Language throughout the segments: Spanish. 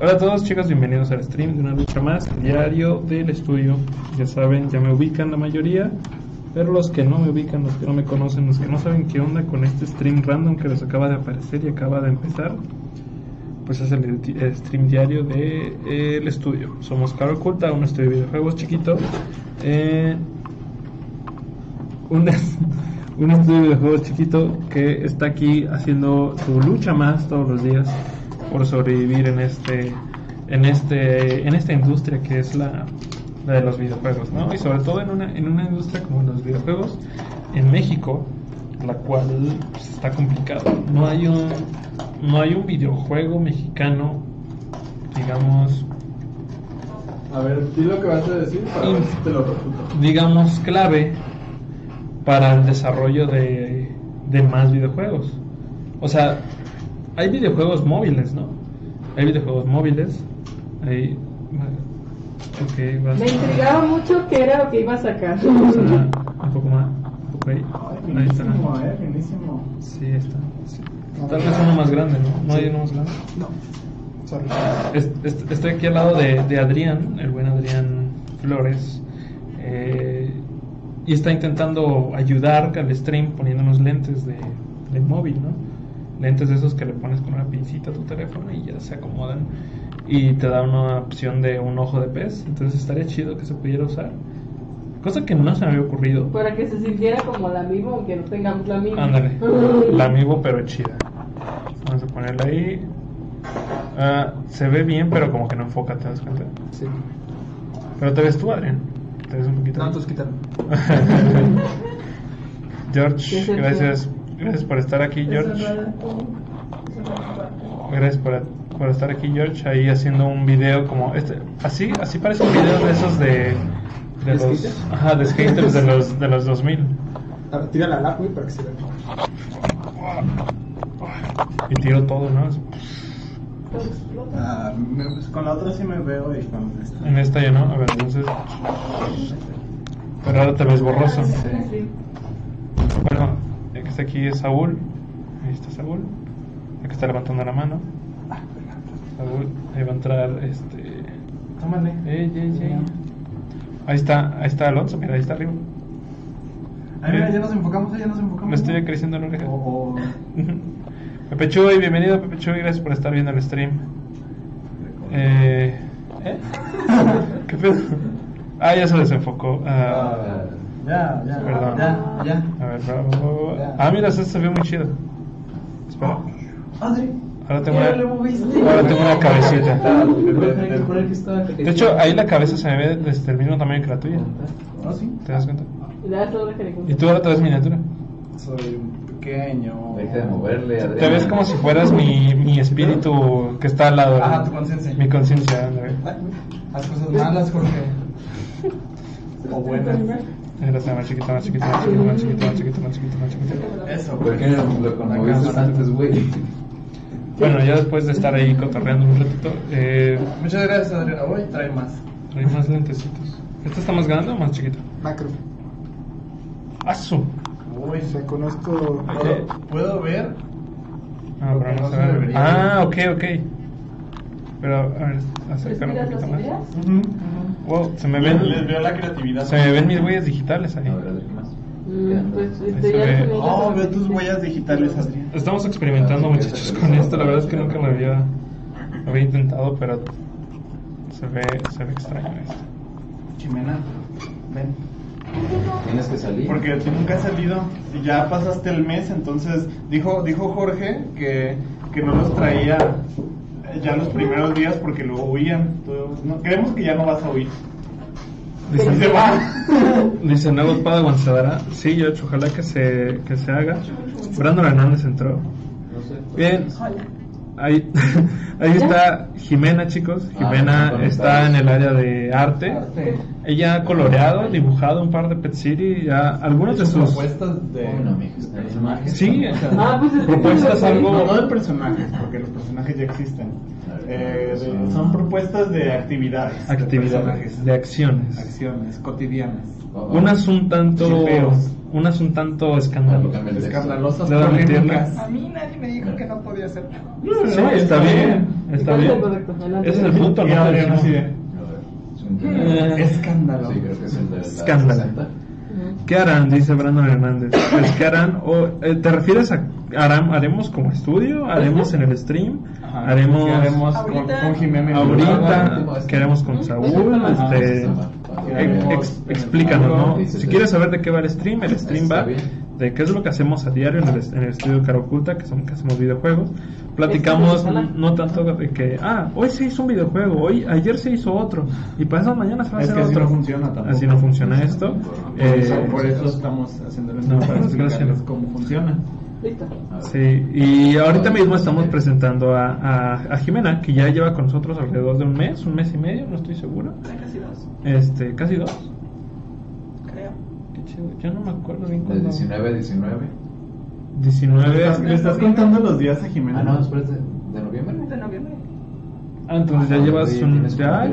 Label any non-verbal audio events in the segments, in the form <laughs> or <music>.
Hola a todos chicos, bienvenidos al stream de una lucha más, diario del estudio. Ya saben, ya me ubican la mayoría, pero los que no me ubican, los que no me conocen, los que no saben qué onda con este stream random que les acaba de aparecer y acaba de empezar, pues es el, stream diario del de, estudio. Somos Caro Oculta, un estudio de videojuegos chiquito. Eh, un, un estudio de videojuegos chiquito que está aquí haciendo su lucha más todos los días por sobrevivir en este en este en esta industria que es la, de los videojuegos ¿no? y sobre todo en una, en una industria como los videojuegos en México la cual pues, está complicado no hay un no hay un videojuego mexicano digamos a ver, di lo que vas a decir para ver si te lo digamos clave para el desarrollo de, de más videojuegos. O sea hay videojuegos móviles, ¿no? Hay videojuegos móviles. Hay. Okay, Me intrigaba mucho qué era lo que iba a sacar. un poco más. Un poco ahí. ahí está. Eh, finísimo. Sí, está. Tal vez uno más grande, ¿no? ¿No hay uno más grande? No. Sorry. estoy aquí al lado de, de, Adrián, el buen Adrián Flores. Eh, y está intentando ayudar al stream poniéndonos lentes de, de móvil, ¿no? Lentes de esos que le pones con una pincita a tu teléfono y ya se acomodan y te da una opción de un ojo de pez. Entonces estaría chido que se pudiera usar. Cosa que no se me había ocurrido. Para que se sintiera como la amigo, aunque no tengamos la amigo. Ándale, <laughs> la amigo pero chida. Vamos a ponerla ahí. Ah, se ve bien, pero como que no enfoca, ¿te das cuenta? Sí. Pero te ves tú, Adrián. Te ves un poquito. No, tú quítalo. <laughs> George, gracias Gracias por estar aquí, George. Gracias por, por, estar aquí, George, ahí haciendo un video como este. Así, así parece un video de esos de. De los, ajá, de skaters de los, de los 2000. Tira la lápiz para que se vea. Y tiro todo, ¿no? Ah, pues, con la otra sí me veo y con esta. En esta ya no, a ver, entonces. Pero ahora te ves borroso. Sí. Bueno, aquí es Saúl. Ahí está Saúl. Aquí está levantando la mano. Saúl, ahí va a entrar este. Tómale. Ahí está, ahí está Alonso, mira, ahí está arriba. Ahí mira, ya nos enfocamos, ya nos enfocamos. Me estoy acariciando la oreja. Oh, oh. <laughs> Pepe Chuy, bienvenido Pepe Chuy, gracias por estar viendo el stream. Eh, ¿eh? ¿Qué pedo? Ah, ya se desenfocó. Ah, ah ya, ya, Perdón. ya, ya. A ver, bravo. Ah, mira, esto se ve muy chido. Espera. Adri. Ahora tengo, una, ahora tengo una cabecita. De hecho, ahí la cabeza se me ve desde el mismo tamaño que la tuya. ¿Ah, sí? ¿Te das cuenta? ¿Y tú ahora te ves miniatura? Soy pequeño. Deja de moverle, Adrián. Te ves como si fueras mi, mi espíritu que está al lado. Ajá, tu conciencia. Mi conciencia, Haz cosas malas, Jorge. <laughs> O buenas. Gracias, más chiquito, más chiquito, más chiquito, más chiquito, más chiquito, más chiquito, más chiquito. Eso, ¿Por qué lo conmoviste antes, güey? <laughs> Bueno, ya después de estar ahí cotorreando un ratito. Eh, Muchas gracias, Adriana. Hoy trae más. Trae más lentecitos. ¿Este está más grande o más chiquito? Macro. ¡Asu! Uy, se con esto. ¿Puedo ver? Ah, pero no se ve. Ah, ok, ok. Pero, a ver, acercar un poquito más. Wow, se me ven. Les veo la creatividad. Se me ven mis huellas digitales ahí. Mm, pues, este, oh, veo tus huellas digitales, Adrián. Estamos experimentando, muchachos, con esto. La verdad es que nunca lo había, lo había intentado, pero se ve, se ve extraño esto. Chimena, ven. Tienes que salir. Porque tú nunca has salido y ya pasaste el mes, entonces dijo, dijo Jorge que, que no los traía ya los primeros días porque lo huían. no, creemos que ya no vas a huir. Dice, se va. <laughs> Dice nuevo Padawan se dará. Sí, yo ojalá que se, que se haga. Brandon Hernández entró. Bien. Ahí, <laughs> ahí está Jimena, chicos. Jimena Ah, está en el área de arte. Arte. Ella ha coloreado, dibujado un par de Pet City, ya algunos de sus propuestas de Bueno, personajes. Sí, Ah, pues propuestas algo No, no de personajes, porque los personajes ya existen. Eh, de- son propuestas de actividades. de actividades, personajes. de acciones. acciones cotidianas. Unas un tanto, unas un tanto escandalosas. Escandalosas, Debo. A mí nadie me dijo que no podía hacer. Sí, está bien, está ¿Cuál es el bien. Ese es el punto, ¿no? Eh, Escándalo. Sí, creo que es el de la Escándalo. 60. Ujú. ¿Qué harán? Dice Brandon Hernández. Pues, ¿qué harán? O, eh, ¿Te refieres a harán, haremos como estudio? ¿Haremos en el stream? Ajá, ¿Haremos ¿qué haremos con, Ahorita- con Jimena ahorita? ¿Qué haremos con Saúl? Ajá, Este, Cuando ¿Qué ex- haremos ex- en el explícanos, ¿no? Si quieres saber de qué va el stream, el stream va bien. De qué es lo que hacemos a diario en el, en el estudio Cara Oculta, que, son, que hacemos videojuegos. Platicamos no tanto de que, ah, hoy se hizo un videojuego, hoy ayer se hizo otro, y pasado mañana se va a Es hacer que así otro. no funciona tampoco. Así no funciona esto. Por eso- Eh, por eso estamos haciéndolo no, para explicarles cómo funciona. Listo. Sí, y ahorita mismo estamos presentando a, a, a Jimena, que ya lleva con nosotros alrededor de un mes, un mes y medio, no estoy seguro. Casi dos, Este, casi dos. Chido, ya no me acuerdo bien De cuándo. 19 a 19. 19. ¿Le estás, contando los días a Jimena? Ah, no, espérate. ¿De noviembre? De noviembre. Ah, entonces ya Ah, llevas un, ya,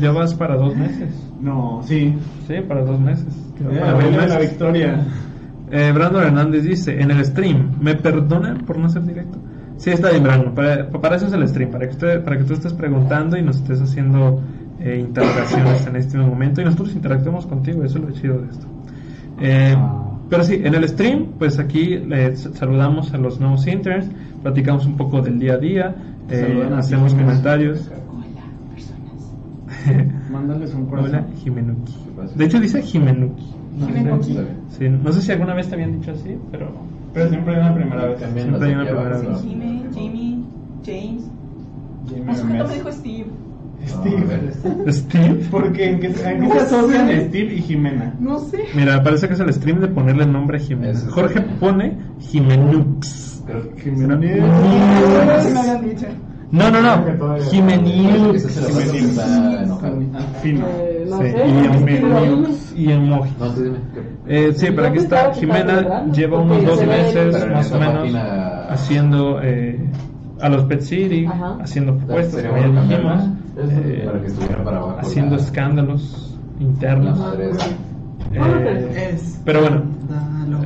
ya vas para dos meses. No, sí. Sí, para dos meses. Eh, Para dos la victoria. Eh, Brandon Hernández dice, en el stream, ¿me perdonan por no ser directo? Sí, está bien, Brandon. Para, para eso es el stream, para que, usted, para que tú estés preguntando y nos estés haciendo eh, interrogaciones en este momento y nosotros interactuemos contigo, eso es lo chido de esto. Eh, pero sí, en el stream, pues aquí le saludamos a los nuevos interns, platicamos un poco del día a día, eh, hacemos comentarios. <laughs> Mándales un Hola, corazón. Jimenuki. ¿Qué pasa? De hecho dice Jimenuki. No sé, Jimenuki. Está bien. sí, no sé si alguna vez te habían dicho así, pero... Pero siempre hay una primera vez. También Siempre hay nos una primera lleva- vez. Jimmy, Jimmy, James. Dijo Steve. Steve. Steve. Porque en qué, en qué No se asocian sé. Steve y Jimena. No sé. Mira, parece que es el stream de ponerle nombre a Jimena. Es Jorge el- pone Jimenux. Dicho. No, no, no. Jimenux. el está enojado. Fino. Eh, no Sí, sé. y. ¿qué? Eh, sí, pero aquí está. Jimena lleva unos dos meses más o menos haciendo eh, a los Pet City, haciendo propuestas, como ya dijimos, eh, para que estuviera para abajo haciendo la- escándalos La internos. madre esa. Eh, pero bueno,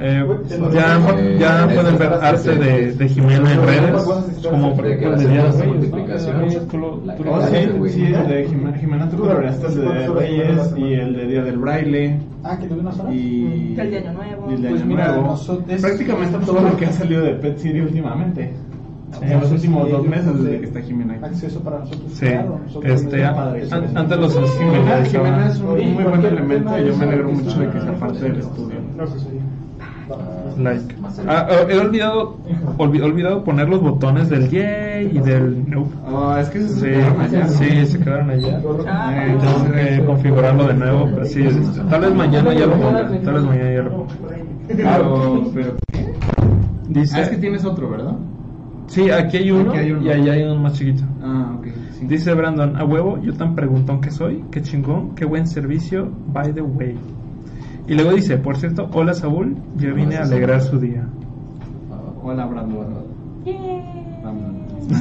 eh, ya, ya pueden ver arte de, de Jimena en redes, como por ejemplo la el de Día de multiplicación, la sí, de el de Jimena, Jimena tú coloreaste el de Reyes y el de Día del Braille Ah, que tuve una sola. y El de Año Nuevo. y el de Pues Año Nuevo. nosotros- Prácticamente todo lo que ha salido de Pet City últimamente. En los últimos dos meses desde que está Jimena ahí. Acceso para nosotros. Sí, claro, nosotros este, an- an- antes los Jimena, Jimena es un muy buen elemento y yo me alegro mucho de que ah, sea parte del estudio. No, sí. like. Ah, ah, he olvidado, olvi- olvidado poner los botones del yay y del nope. Oh, es que se Sí, quedaron allá, ¿no? sí, se quedaron allá. Ah, Eh, Tengo que configurarlo de nuevo, pero sí, es- tal vez mañana ya lo ponga, tal vez mañana ya lo ponga. Pero, pero Dice, ah, es que tienes otro, ¿verdad? Sí, aquí hay uno, Aquí hay uno. y allá hay uno más chiquito. Ah, ok. sí. Dice Brandon, a huevo, yo tan preguntón que soy, qué chingón, qué buen servicio, by the way. Y luego dice, por cierto, hola Saúl, yo vine a alegrar su día. Hola, Brandon.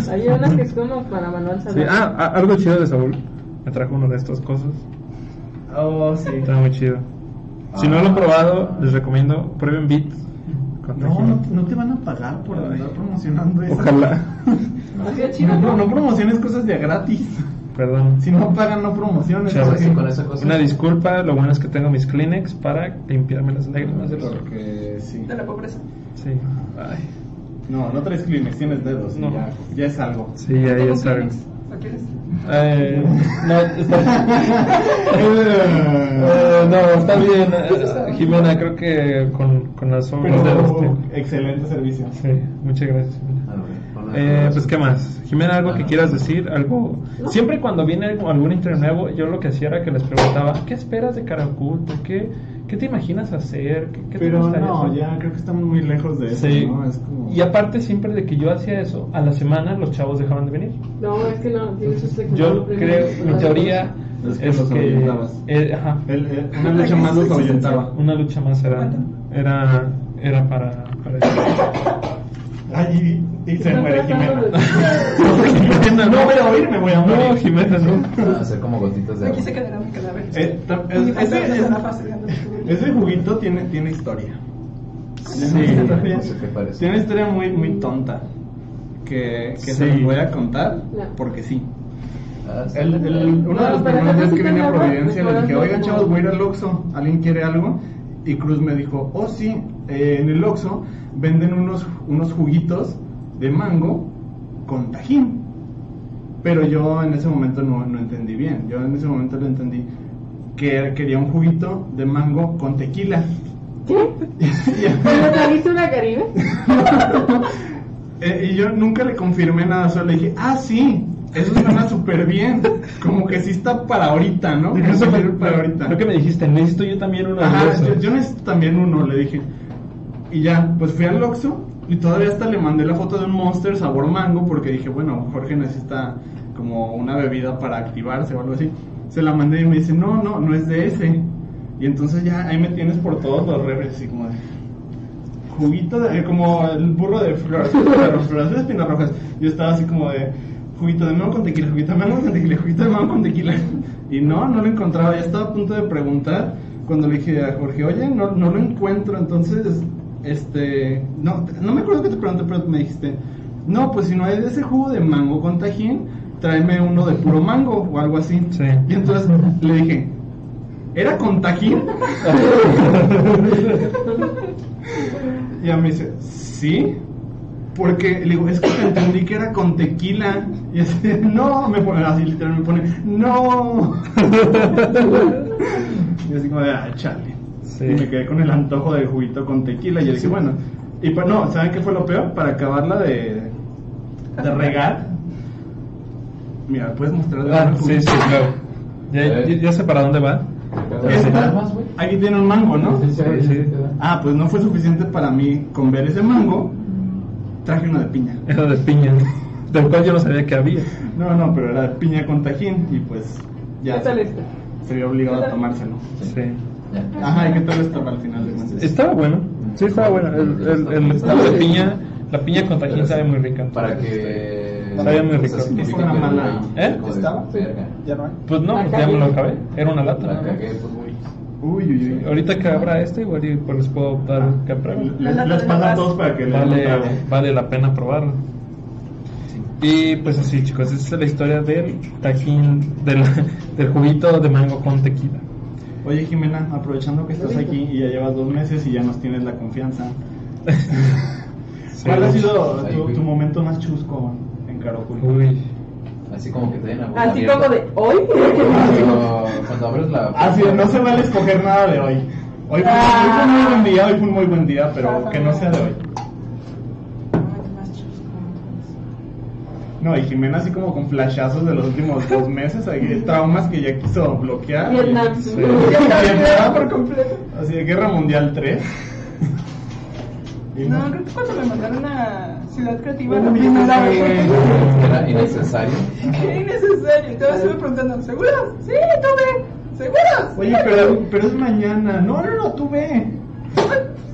Hay una que <laughs> es como para Manuel Sí, ah, ah, algo chido de Saúl, me trajo una de estas cosas, Oh, sí. está muy chido. Si no lo han probado, les recomiendo, prueben Beat. No, no, no te van a pagar por andar promocionando eso. Ojalá, de chido, No, ¿no? no promociones cosas de gratis. perdón. Si no pagan, no promociones. Chavos, Sí, con esa cosa. Una disculpa, lo bueno es que tengo mis Kleenex para limpiarme las lágrimas dolor. Porque sí. De la pobreza. Sí, ay, No, no traes Kleenex, tienes dedos. No. Ya, ya es algo. sí, ya, ya es algo. Kleenex. ¿Lo quieres? Eh, no, está, <laughs> Eh, no, está bien. eh, Jimena, creo que con, con las dedos. Pero tengo. excelente servicio. Sí, muchas gracias. Jimena. Ah, Eh, pues, ¿qué más? Jimena, ¿algo que quieras decir? algo Siempre cuando viene algún intro nuevo, yo lo que hacía era que les preguntaba, ¿qué esperas de cara oculta? ¿Qué, ¿qué te imaginas hacer? ¿Qué, qué te Pero gustaría no, hacer? ya creo que estamos muy lejos de eso, Sí. ¿no? Es como... Y aparte siempre de que yo hacía eso, a la semana los chavos dejaban de venir. No, es que no, tienes que Yo creo, mi teoría Es que es los que... ahuyentabas. eh, ajá, El- el- una lucha más los ahuyentaba. una lucha más era, era, era para, para eso. Ay, y, y se muere Jimena. <laughs> Jimena, No voy a oír, me voy a morir. No, Jimena, no. Hacer como gotitas de Aquí agua. se quedará mi cadáver. Eh, Mi ese, tu- ese juguito tiene, tiene historia. Sí. No sé qué parece. Tiene una historia muy, muy tonta. Que, que se Sí. los voy a contar No. porque sí. Ah. El, el- uno de pero primeros días que vine a Providencia les dije, oigan chavos, voy a ir al Oxxo, ¿alguien quiere algo? Y Cruz me dijo, oh sí, eh, en el Oxxo venden unos, unos juguitos de mango con tajín. Pero yo en ese momento no, no entendí bien, yo en ese momento lo entendí que quería un juguito de mango con tequila. ¿Qué? Y- ¿Pero trajiste una caribe? <laughs> Eh, y yo nunca le confirmé nada, solo le dije, ah, sí, eso suena súper bien. Como que sí está para ahorita, ¿no? Eso para ahorita. Lo que me dijiste, necesito yo también Ajá, yo, yo necesito también uno, le dije. Y ya, pues fui al Oxxo y todavía hasta le mandé la foto de un Monster sabor mango porque dije, bueno, Jorge necesita como una bebida para activarse o algo así. Se la mandé y me dice, no, no, no es de ese. Y entonces ya ahí me tienes por todos los refres, así como de juguito de, eh, como el burro de flores, <laughs> flores de espinas rojas. Yo estaba así como de juguito de mango con tequila, juguito de mango con tequila, juguito de mango con tequila. <laughs> Y no, no lo encontraba. Ya estaba a punto de preguntar cuando le dije a Jorge, oye, no, no lo encuentro. Entonces, este, no, no me acuerdo que te pregunté, pero me dijiste, no, pues si no hay de ese jugo de mango con tajín, tráeme uno de puro mango o algo así. Sí. Y entonces le dije, ¿era con tajín? <laughs> Y ella me dice, ¿sí? Porque le digo, es que te entendí que era con tequila. Y así, <laughs> no, me pone así, literal, me pone, no. <laughs> y así como de, ah, chale. Sí. Y me quedé con el antojo del juguito con tequila. Y yo dije, bueno, y pues no, ¿saben qué fue lo peor? Para acabarla de, de regar. Mira, ¿puedes mostrar de Ah, sí, sí, claro. Ya, ya, ya sé para dónde va. Esta- aquí tiene un mango, ¿no? Sí, sí, Sí. sí. Ah, pues no fue suficiente para mí con ver ese mango. Traje uno de piña. Era de piña, del cual yo no sabía que había. No, no, pero era de piña con tajín y pues ya ¿Qué tal se, este? se vio obligado a tomárselo. Sí. Ajá, ¿y qué tal estaba al final de cuentas? Estaba bueno. Sí, estaba bueno. El, el, el estado de piña, la piña con tajín sabe muy rica. Para que. Sabía muy rico. Fue una que, mala- ¿Eh? ¿Estaba? Ya no hay. Pues no, pues La ya me lo acabé. Era una lata. La cagué, pues. Uy, uy, uy. Ahorita que abra este, igual pues les puedo dar que prueben. Les, les pasa a todos para que Vale, vale la pena probarlo. Y pues así chicos, esa es la historia del tajín, del, del juguito de mango con tequila. Oye, Jimena, aprovechando que estás aquí y ya llevas dos meses y ya nos tienes la confianza, <laughs> ¿cuál ha sido tu, momento más chusco en Caracol? Uy, Así como que te den la Así como de hoy. <laughs> Cuando, cuando abres la. Así de, no se vale escoger nada de hoy. Hoy fue, hoy fue un muy buen día, hoy fue un muy buen día, pero que no sea de hoy. No, y Jimena así como con flashazos de los últimos dos meses, traumas que ya quiso bloquear. Vietnam. Sí. <laughs> Vietnam por completo. Así de Guerra Mundial 3. Y No, creo que cuando me mandaron a Ciudad Creativa la primera vez. Era innecesario. <laughs> Qué innecesario. Y todavía estuve preguntando, ¿seguros? Sí, tuve. ¿Seguros? Oye, pero, pero es mañana. No, no, no, tú ve.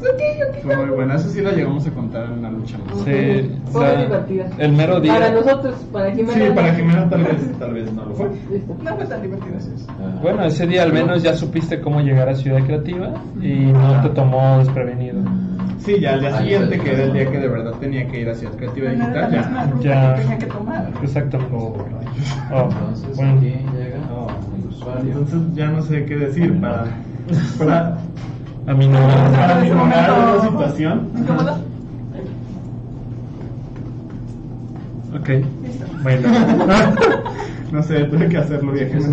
Ok, ok. Fue muy buena, eso sí la llegamos a contar en la lucha. sí, Fue la- divertida. el mero día. Para nosotros, para Jimena. Sí, para Jimena tal vez, tal vez no lo fue. Listo. No fue tan divertido eso. Ah. Bueno, ese día al menos ya supiste cómo llegar a Ciudad Creativa y no te tomó desprevenido. Sí, ya al día Ahí siguiente, que era el día que de verdad tenía que ir hacia Creativa No Digital, ya. Ya. que tenía que tomar. Exactamente. Oh, Oh, Entonces, bueno. llega el usuario. Entonces ya no sé qué decir para, para, A mí no. para ese minorar momento- la situación. ¿Incómodo? Ok. Bueno. <laughs> No sé, tuve que hacerlo sí, dije, sí.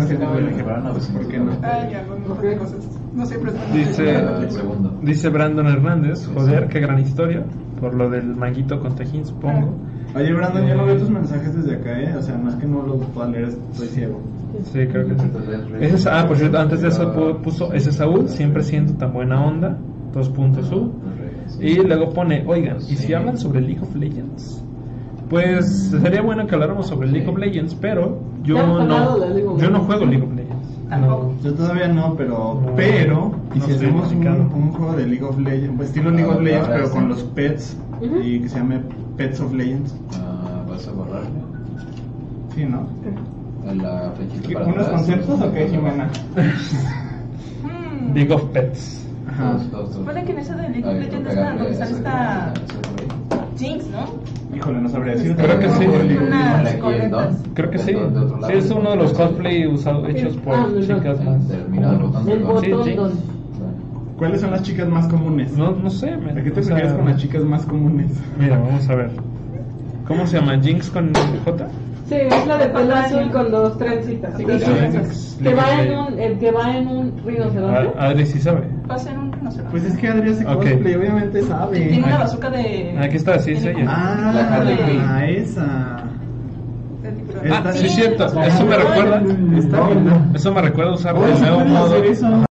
¿por qué no? Ay, ya, bueno, no sé cosas. No siempre Dice-. Dice Brandon Hernández, joder, qué gran historia, por lo del manguito con tajín, supongo. Oye, Brandon, yo no veo tus mensajes desde acá, ¿eh? O sea, no es que no los pueda leer, estoy ciego. Sí, creo que sí. Ese es- ah, por cierto, antes de eso pu- puso ese Saúl, siempre siendo tan buena onda, dos puntos U. Y luego pone, oigan, ¿y si hablan sobre League of Legends? Pues sería bueno que habláramos sobre League of Legends, pero yo no, de League of yo no Legends. juego League of Legends. Tampoco. Yo todavía no, pero. No. pero. ¿Y No si estoy hacemos un, un juego de League of Legends? Pues estilo League Ah, of Legends, ahora pero sí. con los pets. Ujú. Y que se llame Pets of Legends. Ah, ¿Vas a borrarlo? Sí, ¿no? En la flechita para ¿Unos atrás. conceptos o qué, Jimena? Hmm. League of Pets. Ajá. Supone que en ese de League of Legends está donde sale esta. Jinx, ¿no? Híjole, no sabría decir. Creo que sí. Creo que sí. Sí, es uno de los cosplay usados, hechos por Ah, chicas más. Sí. ¿Cuáles son las chicas más comunes? No, no sé, me- ¿A qué te o sea, refieres con las chicas más comunes? Mira, vamos a ver. ¿Cómo se llama? ¿Jinx con J? Sí, es la de pelo azul con dos trencitas. Sí. Que va en un, el que va en un rinoceronte. Adri sí sabe. Pasa en un rinoceronte. Pues es que Adri hace cosplay, obviamente sabe. Tiene una bazooka de. Aquí está, sí, es ella. Ah, La Harley Quinn. esa. Ah, sí, es cierto. Eso me recuerda. Eso me recuerda usar el nuevo modo.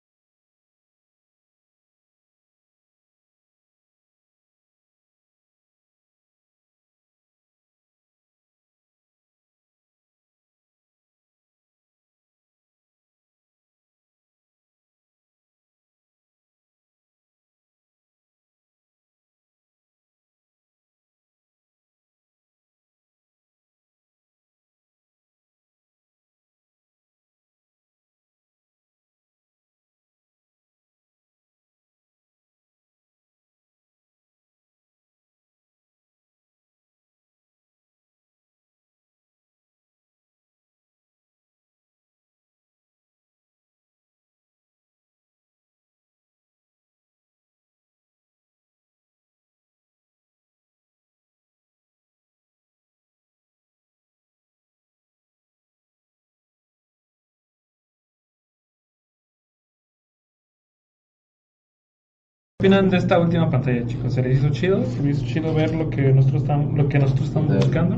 ¿Qué opinan de esta última pantalla, chicos? ¿Se les hizo chido? ¿Se les hizo chido ver lo que nosotros estamos, lo que nosotros estamos Sí. buscando?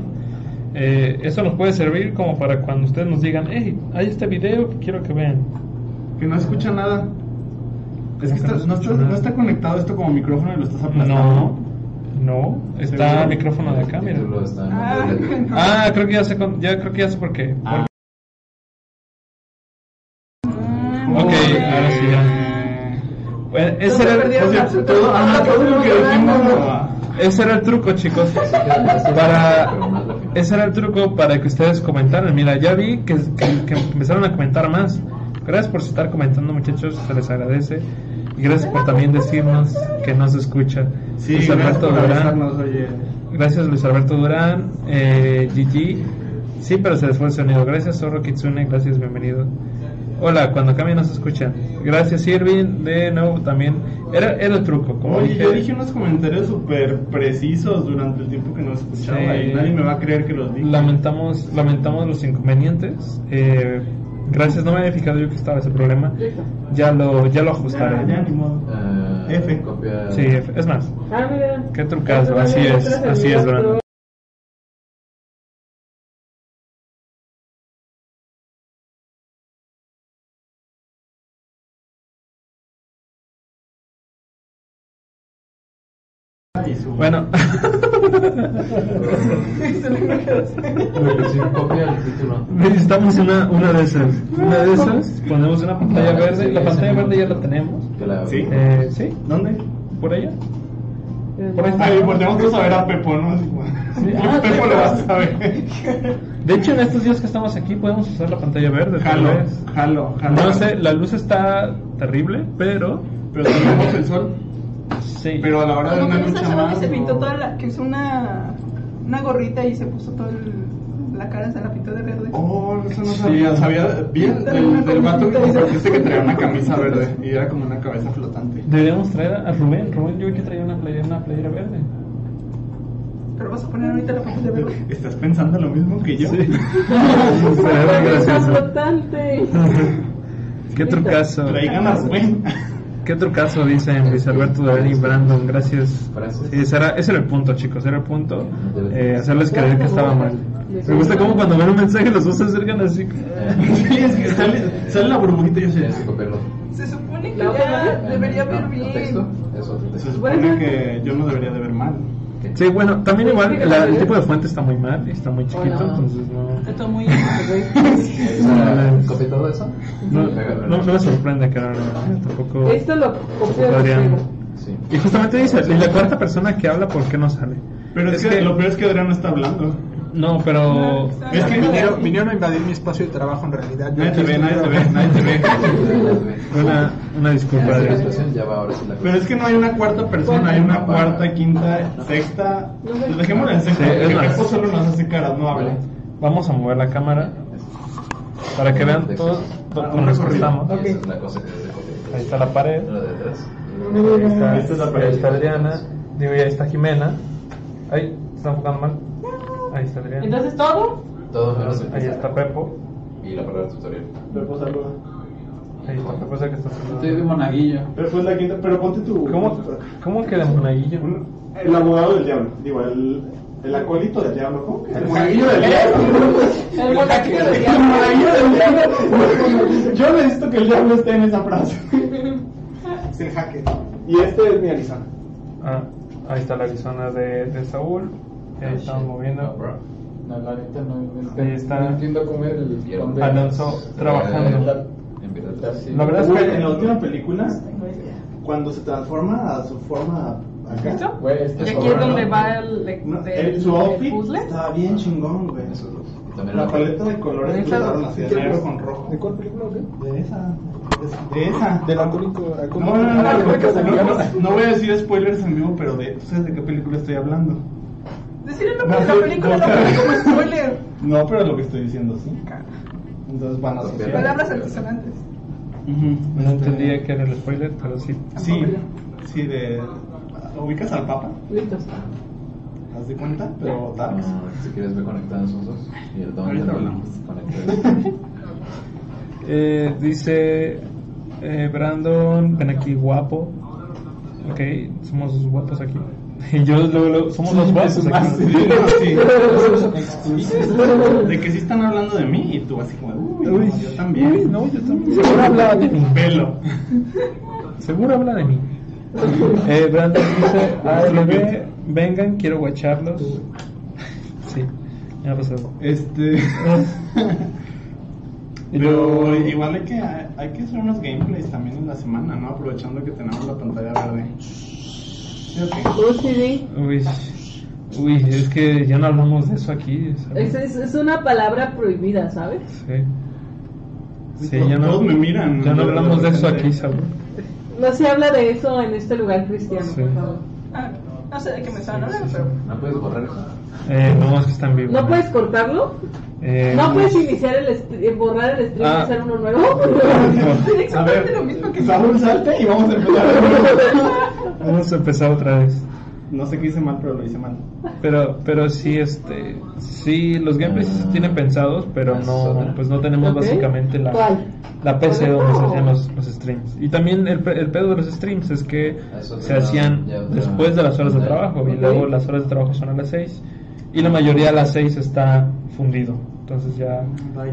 Eh, eso nos puede servir como para cuando ustedes nos digan, hey, hay este video que quiero que vean. Que no escucha nada. Es que ¿Cómo que está- no está, nada? no está conectado esto como micrófono y lo estás aplastando. No, no, está el micrófono de acá, mira. Ah. <laughs> Ah, creo que ya sé, con- ya creo que ya sé por qué. Ah. Ok. ahora sí ya. Bueno, ese, era el, O sea, todo, ajá, todo lo que dijimos. ese era el truco, chicos. Para... Ese era el truco para que ustedes comentaran. Mira, ya vi que, que- que empezaron a comentar más. Gracias por estar comentando, muchachos. Se les agradece. Y gracias por también decirnos que nos escucha. Sí, Luis Alberto Durán. oye. Gracias, Luis Alberto Durán. Eh, Gigi. Sí, pero se les fue el sonido. Gracias, Zorro Kitsune. Gracias, bienvenido. Hola, cuando cambien nos escuchan. Gracias, Irving. De nuevo también. Era, era el truco, como Oye, dije. yo dije unos comentarios súper precisos durante el tiempo que nos escuchaba Sí. y nadie me va a creer que los dije. Lamentamos, lamentamos los inconvenientes. Eh, gracias, no me había fijado yo que estaba ese problema. Ya lo, ya lo ajustaré. Ya, ya, ni modo. Eh, F. Copia... Sí, es más. Ah, mira. Qué trucazo, así es, así es, Brandon. Bueno, <laughs> Sí, copia el título. necesitamos una, una de esas. Una de esas, ponemos una pantalla verde. La pantalla verde ya la tenemos. ¿Sí? Eh, ¿Sí? ¿Dónde? ¿Por allá? Por ahí está. Ay, todos a ver a Pepo, Ah, Pepo lo va a saber. De hecho, en estos días que estamos aquí podemos usar la pantalla verde. tal Jalo, vez. jalo, jalo. No sé, la luz está terrible, pero Pero tenemos el sol. Sí. Pero a la hora de una lucha más. que se pintó toda la. que usó una. una gorrita y se puso toda la cara, se la pintó de verde. Oh, eso no Sí. sabía. Sabía bien del, del vato que compartiste que traía una camisa verde y era como una cabeza flotante. Deberíamos traer a Rubén. Rubén, yo vi que traía una playera, una playera verde. Pero vas a poner ahorita la foto de verde. ¿Estás pensando lo mismo que yo? Sí. <laughs> Muy gracioso. flotante. Qué trucazo. Traigan a Rubén. Qué ¿Qué otro caso dicen Luis Alberto David y Brandon? Gracias. Sí, ese era, ese era el punto, chicos. Era el punto. Eh, hacerles creer que estaba mal. Me gusta cómo cuando ven un mensaje los dos se acercan así. Sí, <laughs> es que sale, sale la burbujita y yo sé. Se supone que ya debería ver el bien. Se supone que yo no debería de ver mal. Sí, bueno, también igual la- el tipo de fuente está muy mal y está muy chiquito, entonces no. Está muy. <laughs> Esa- <laughs> ¿Copia todo eso? No, Pégalo. no, no me sorprende que no, no, tampoco. Esto lo Adrián. Y justamente dice, y la cuarta persona que habla, ¿por qué no sale? Pero es, que, lo peor es que Adrián no está hablando. No, pero... Es que vinieron, vinieron a invadir mi espacio de trabajo en realidad. Yo Nadie te ve, nadie te ve, <laughs> nadie te ve. Una, una disculpa, Ya, esa Adrián. situación ya va ahora sí la Pero es que no hay una cuarta persona, hay una cuarta, quinta, sexta. Dejémosla en sexta, Sí, es solo nos hace caras, no habla. Vamos a mover la cámara para que vean todo, todo con los que estamos. Esa es la cosa que. Ahí está la pared. La de atrás. Ahí está, Esta es la pared. ahí está Adriana. Digo, y ahí está Jimena. Ahí, está enfocando mal. Ahí está Adriana. Entonces todo. Todo menos el Ahí está Pepo. Y la palabra tutorial. Pepo saluda. Ahí está Pepo, que está Estoy de monaguillo. Pepo es la quinta, pero ponte tu. ¿Cómo, ¿Cómo que de monaguillo? El abogado del diablo, digo, el, el acolito del diablo, ¿cómo que? El monaguillo del diablo. El monaguillo del El diablo. Yo necesito que el diablo esté en esa frase. Es el jaque. Y este es mi Arizona. Ah, ahí está la Arizona de, de Saúl. Ahí estamos moviendo. No, la neta no, Ahí está. no entiendo cómo era el Alonso trabajando. En verdad, sí. La verdad es que en la última película, cuando se transforma a su forma acá, Güey, este Y es aquí es donde ¿no? va el, no, del- el- su outfit puzzle. estaba bien chingón, güey. Eso es lo- y también La paleta de colores que Esa- usaron así de negro con rojo. ¿De cuál película o qué? De esa. De esa. Del alcohólico. No, no, no, no, no, no, no voy a decir spoilers en vivo, pero de, ¿tú sabes de qué película estoy hablando? Decir el No, nombre de la película no, como spoiler. No, pero lo que estoy diciendo sí. Entonces van a asociar. Palabras altisonantes. No entendía que era el spoiler, pero sí. Sí, sí, de. ¿Ubicas al Papa? Listos. ¿Haz de cuenta? Pero Darks. Ah, si quieres ver conectados esos dos. Y el don Ahorita hablamos. <laughs> Eh, dice eh, Brandon, ven aquí guapo. Ok, somos los guapos aquí. Y <laughs> yo luego, luego, somos los guapos aquí. <laughs> De que sí están hablando de mí y tú así como, uy, no, yo también. uy, no, yo también. Seguro habla de mí. Pelo. Seguro habla de mí. Eh, Brandon dice, ALB, vengan, quiero guacharlos. Sí, ya pasó. Este. <laughs> Pero igual hay que, hay que hacer unos gameplays también en la semana, ¿no? Aprovechando que tenemos la pantalla verde. ¿Sí o qué? UCD. Uy, uy, es que ya no hablamos de eso aquí. ¿sabes? Es, es, es una palabra prohibida, ¿sabes? Sí. Sí, Todos- ya no, todos me miran. Ya no hablamos de eso aquí, Saúl. No se habla de eso en este lugar cristiano, Sí. por favor. Ah, no sé de qué me estaban hablando, pero. ¿No puedes borrar eso? Eh, no, es que está en vivo. ¿No puedes cortarlo? Eh, ¿No puedes iniciar el eh, borrar el stream y Ah. hacer uno nuevo? <laughs> A Exactamente ver, lo mismo que Saúl salte y vamos a empezar. Vamos a empezar otra vez. No sé qué hice mal, pero lo hice mal. Pero, pero sí, este, sí, los gameplays sí se tienen pensados, pero no, pues no tenemos básicamente la, ¿Cuál? la PC ¿Cuál? donde se hacían los, los streams. Y también el, el pedo de los streams es que se otra- después de las horas de trabajo y luego las horas de trabajo son a las 6 y la mayoría a las 6 está fundido. Entonces ya, Vaya,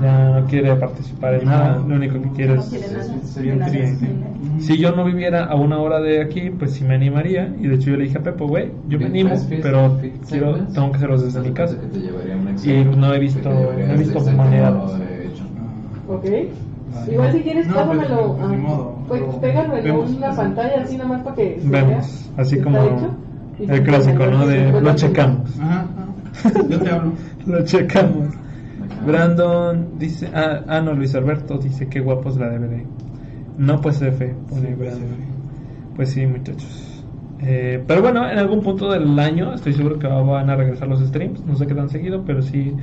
ya no quiere participar en nada, lo único que quiere No es... bien Nada. triste. Si yo no viviera a una hora de aquí, pues sí me animaría. Y de hecho yo le dije a Pepo, güey, yo me animo, pero quiero, tengo que hacerlos desde mi casa. Un Y no he visto, no he visto Excel manera. Ok. Igual si quieres, No, pues, pásamelo. pues, ah. Pues Pero pégamelo en vemos. una pantalla así nomás para que se Vemos, vea así como está hecho. Y el si clásico, ¿no? De lo checamos. Ajá, ajá. Yo te hablo. <laughs> Lo checamos. Brandon dice, ah, ah, no, Luis Alberto dice que guapo es la DVD. No, pues F, pone Brandon. Pues sí, muchachos. Eh, pero bueno, en algún punto del año estoy seguro que van a regresar los streams. No sé qué tan seguido, pero sí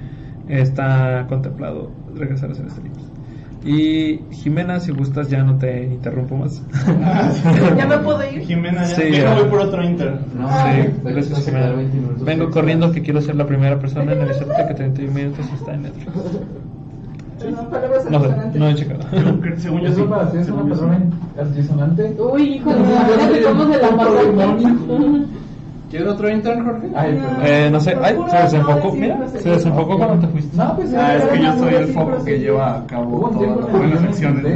está contemplado regresar a hacer streams. Y Jimena, si gustas, ya no te interrumpo más. <laughs> Ya me puedo ir. Jimena, ya. Sí, Yo ya. voy por otro Inter. No, Sí, pero gracias, Jimena. queda 20 minutos Vengo corriendo que quiero ser la primera persona en avisarte que 31 minutos está en Netflix. No sé, no he checado. Según yo sí. Para una persona. Uy, hijo de cómo se la <laughs> ¿Quieres otro intern, Jorge? Ay, perdón. Eh, no sé, ay, se desenfocó, mira, se desenfocó cuando te fuiste. No, pues Ah, es que yo soy el foco que lleva a cabo todas las buenas acciones de,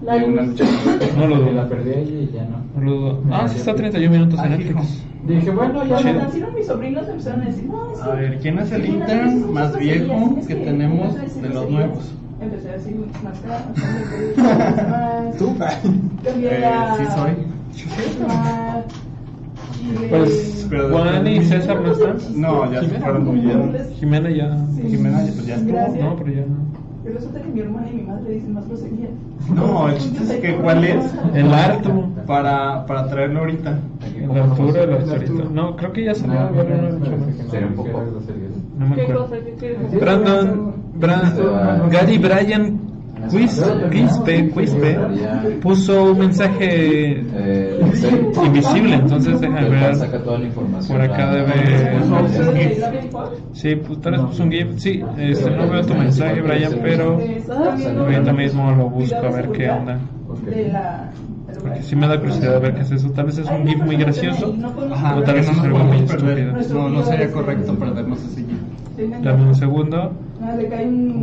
de una lucha. <laughs> No lo dudo. la perdí ahí y ya no. No lo dudo. Ah, sí está 31 minutos en Netflix. Dije, bueno, ya Cuando nacieron mis sobrinos empezaron a decir, no, A ver, ¿quién es el intern más viejo que tenemos de los nuevos? Empecé a decir más cara, <laughs> más más. Tú. Cambié <laughs> Eh, a- sí soy. Pues Juan y César no están. No, ya se fueron huyendo. Jimena ya. Sí. Jimena, pues ya estuvo. Gracias. No, pero ya no. Pero resulta que mi hermana y mi madre dicen más groserías. No, el chiste es que cuál es El Arturo. para, para traerlo ahorita. El Arturo, el Arturito. No, creo que ya salió. No, Sería un poco. no me ¿Qué acuerdo. Brandon, Bra- Gary Bryan Quispe, Quispe puso un mensaje Eh, invisible, entonces déjame ver. Por acá Ah, debe-. Sí, pues tal vez puso un GIF. Sí, este, no veo tu mensaje, Brian, pero ahorita mismo lo busco a ver qué onda. Porque sí me da curiosidad ver qué es eso. Tal vez es un GIF muy gracioso. Ajá, o tal vez no es algo muy estúpido. No, no sería correcto perdernos ese GIF. Dame un segundo. Ah.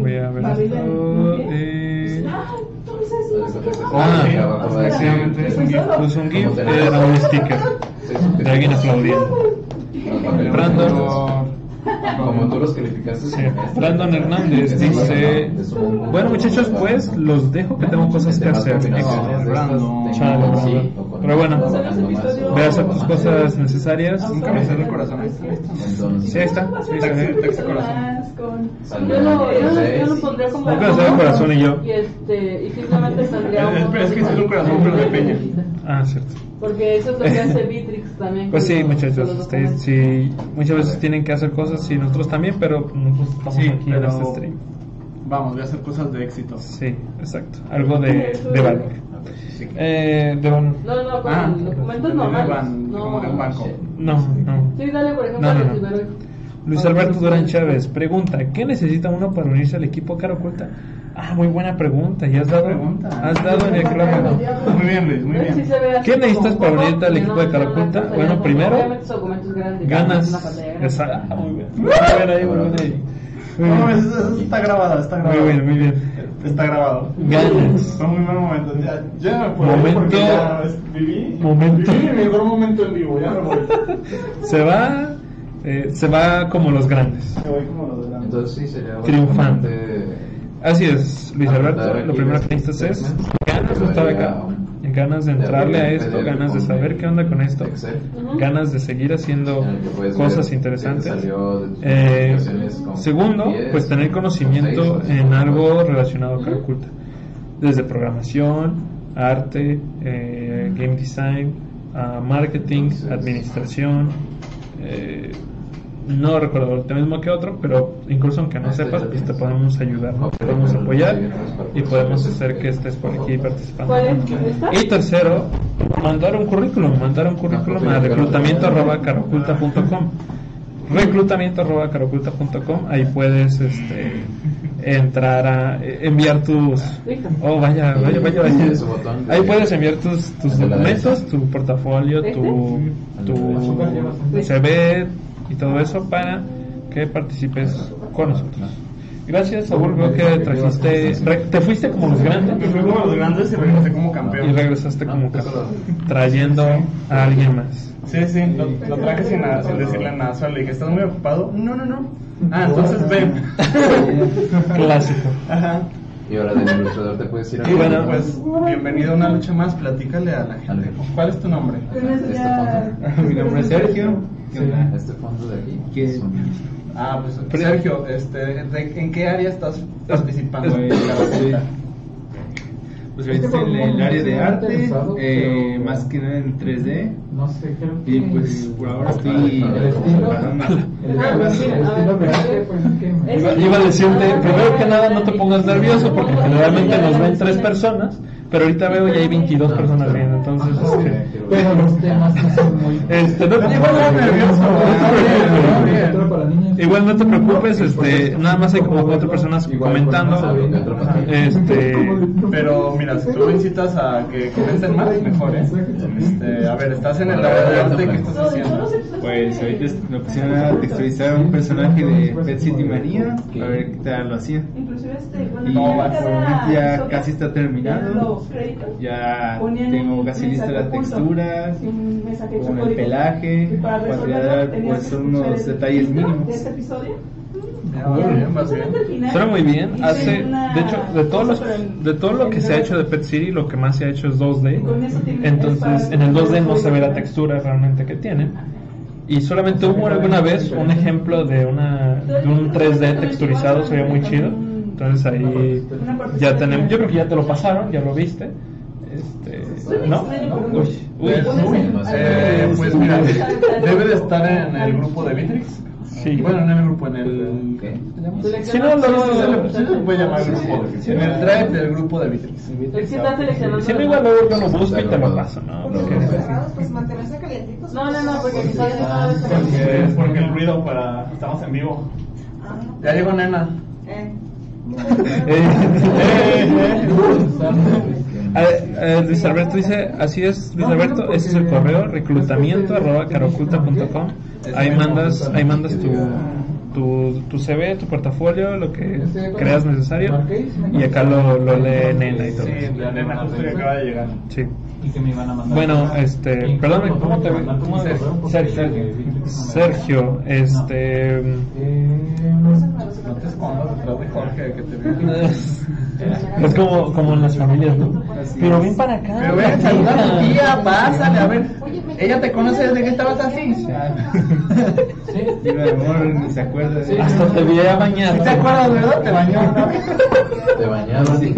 Voy a ver esto. eh, "Ah, tú dices, no sé qué". Ah, sí, de- efectivamente, es un GIF. Puso un GIF, era un sticker de alguien aplaudiendo. Brandon. Como tú los calificaste. Sí. Brandon Hernández dice: Bueno, muchachos, pues los dejo que tengo cosas que hacer. Brandon. Chale. Pero bueno, ve a hacer tus cosas necesarias. Nunca me sale el corazón. Sí, ahí está. Sí. Texto corazón. Con- Yo lo, yo lo, yo lo pondría como. Nunca me sale el corazón y yo. Y, este, y simplemente <laughs> Es- un- es que es un corazón, pero de peña. Ah, cierto. Porque eso es lo que hace Bitrix también. Pues sí, los- muchachos, ustedes sí, muchas veces tienen que hacer cosas y nosotros también, pero nosotros estamos Sí, aquí en este stream. Vamos, voy a hacer cosas de éxito. Sí, exacto. Algo de, de valor. Eh, de ban- No, no, con Ah, documentos normales. no. como de un banco. No, no. Sí, dale, por ejemplo, No, no, no. Luis Alberto Durán Chávez pregunta: ¿Qué necesita uno para unirse al equipo Cara Oculta? Ah, muy buena pregunta. ¿Y has dado? Pregunta. ¿Has dado en el clavo? Muy bien, Luis, muy bien. ¿Qué necesitas para unirte al equipo de Cara sea una Oculta? pantalla Bueno, primero, Ganas. Esa, ah, muy bien. Muy bien ahí, muy bien ahí. Muy No, eso, eso está grabado, está Muy grabado. bien, muy bien. Está grabado. Ganas. Fue muy buen momento. Ya, ya me puedo Momento- ya viví. momento- Viví mi mejor momento en vivo, ya me voy. <laughs> Se va, eh, se va como los grandes. Me voy como los grandes. Entonces sí sería. Triunfante. Así es, Luis Alberto. Lo primero que necesitas es ganas de estar acá, ganas de entrarle a esto, ganas de saber qué onda con esto, ganas de seguir haciendo cosas interesantes. Eh, con segundo, 10, pues tener conocimiento en algo relacionado a cara oculta, desde programación, arte, eh, game design, a marketing, administración. eh, no recuerdo ahorita mismo que otro, pero incluso aunque no Este sepas, pues te podemos ayudar, te podemos apoyar y podemos hacer que estés por aquí participando. ¿Cuál es? ¿Esta? Y tercero, mandar un currículum, mandar un currículum a reclutamiento arroba caroculta.com. Reclutamiento arroba caroculta.com, ahí puedes este, entrar a eh, enviar tus oh vaya vaya vaya, vaya. Ahí puedes enviar tus, tus documentos tu portafolio tu, tu CV y todo eso para que participes con nosotros gracias Saúl veo que trajiste re- te fuiste como los grandes Me fui como los grandes y regresé como y campeón. regresaste como Ah, ca- eso trayendo a alguien más Sí, sí, lo, lo traje sin, nada, sin decirle nada. Solo le dije, ¿estás muy ocupado? No, no, no. Ah, entonces ven. <laughs> clásico Ajá. Y ahora del ilustrador te puedes ir a Y bueno, pues bienvenido a una lucha más. Platícale a la gente. ¿Cuál es tu nombre? Este. <laughs> Mi nombre es Sergio. Este fondo de aquí. ¿Qué? es un- Ah, pues Sergio, este, ¿de- ¿en qué área estás participando? Es- en la receta? Pues ahorita estoy en el área de arte, eh, más que nada en 3D. No sé, creo Y que- pues por ahora estoy El estilo. Ah, pues sí, pues, iba a decirte, primero que nada, no te pongas nervioso porque generalmente nos ven tres personas, pero ahorita veo ya hay 22 personas viendo, entonces este, Pero los temas no son muy <laughs> Este, no, igual, igual no te preocupes, este, nada más hay como cuatro personas comentando. Este, Pero mira, si tú incitas a que comenten más, mejor, ¿eh? Este, a ver, estás en el área de arte, ¿qué estás haciendo? Pues ahorita me pusieron a texturizar un personaje de Pet City Manía, a ver qué tal lo hacía. Inclusive este, cada ya casi está terminado. Los créditos, Ya ponían tengo casi listas las texturas, con el pelaje, Y para resolverlo, pues unos detalles mínimos. De este episodio. Muy bien, Suena muy bien. Hace, de hecho, de todos los, de todo lo que se ha hecho de Pet City, lo que más se ha hecho es 2D. Y con eso tienes Entonces, en el 2D no se ve la textura realmente que tiene. Y solamente hubo alguna vez un ejemplo de una de un 3D texturizado, se ve muy chido. Entonces ahí ya tenemos, yo creo que ya te lo pasaron, ya lo viste. Este, ¿no? Uy, uy. Eh, pues mira, debe de estar en el grupo de Bitrix. Sí. Bueno, no en el grupo, en el. Si no, se le puede llamar grupo. En el drive del grupo de Bitrix. Si no, igual luego yo lo busco y te lo paso, ¿no? Porque- Pues mantenerse calientitos. No, no, no, porque aquí está Ah, Porque, el ruido para. Estamos en vivo. Ya llegó nena. Eh. <laughs> A ver, eh, Luis Alberto dice, así es, Luis Alberto, ese es el correo, reclutamiento arroba caroculta.com. Ahí mandas, ahí mandas tu, tu, tu CV, tu portafolio, lo que creas necesario, y acá lo, lo lee Nena y todo. Sí, la nena justo que acaba de llegar. Sí. Bueno, este, perdón, ¿cómo te ves? ¿Cómo te- Sergio, Sergio, este, No te escondas detrás de Jorge que te veo. <laughs> es como, como en las familias, ¿no? Pero ven para acá. Pero ven, saluda a tu tía, pásale, a ver. Ella te conoce desde que estabas así. Y mi amor ni se acuerda de Hasta te vi a bañar. ¿Sí ¿Te acuerdas, verdad? Te bañó vez. Te bañabas y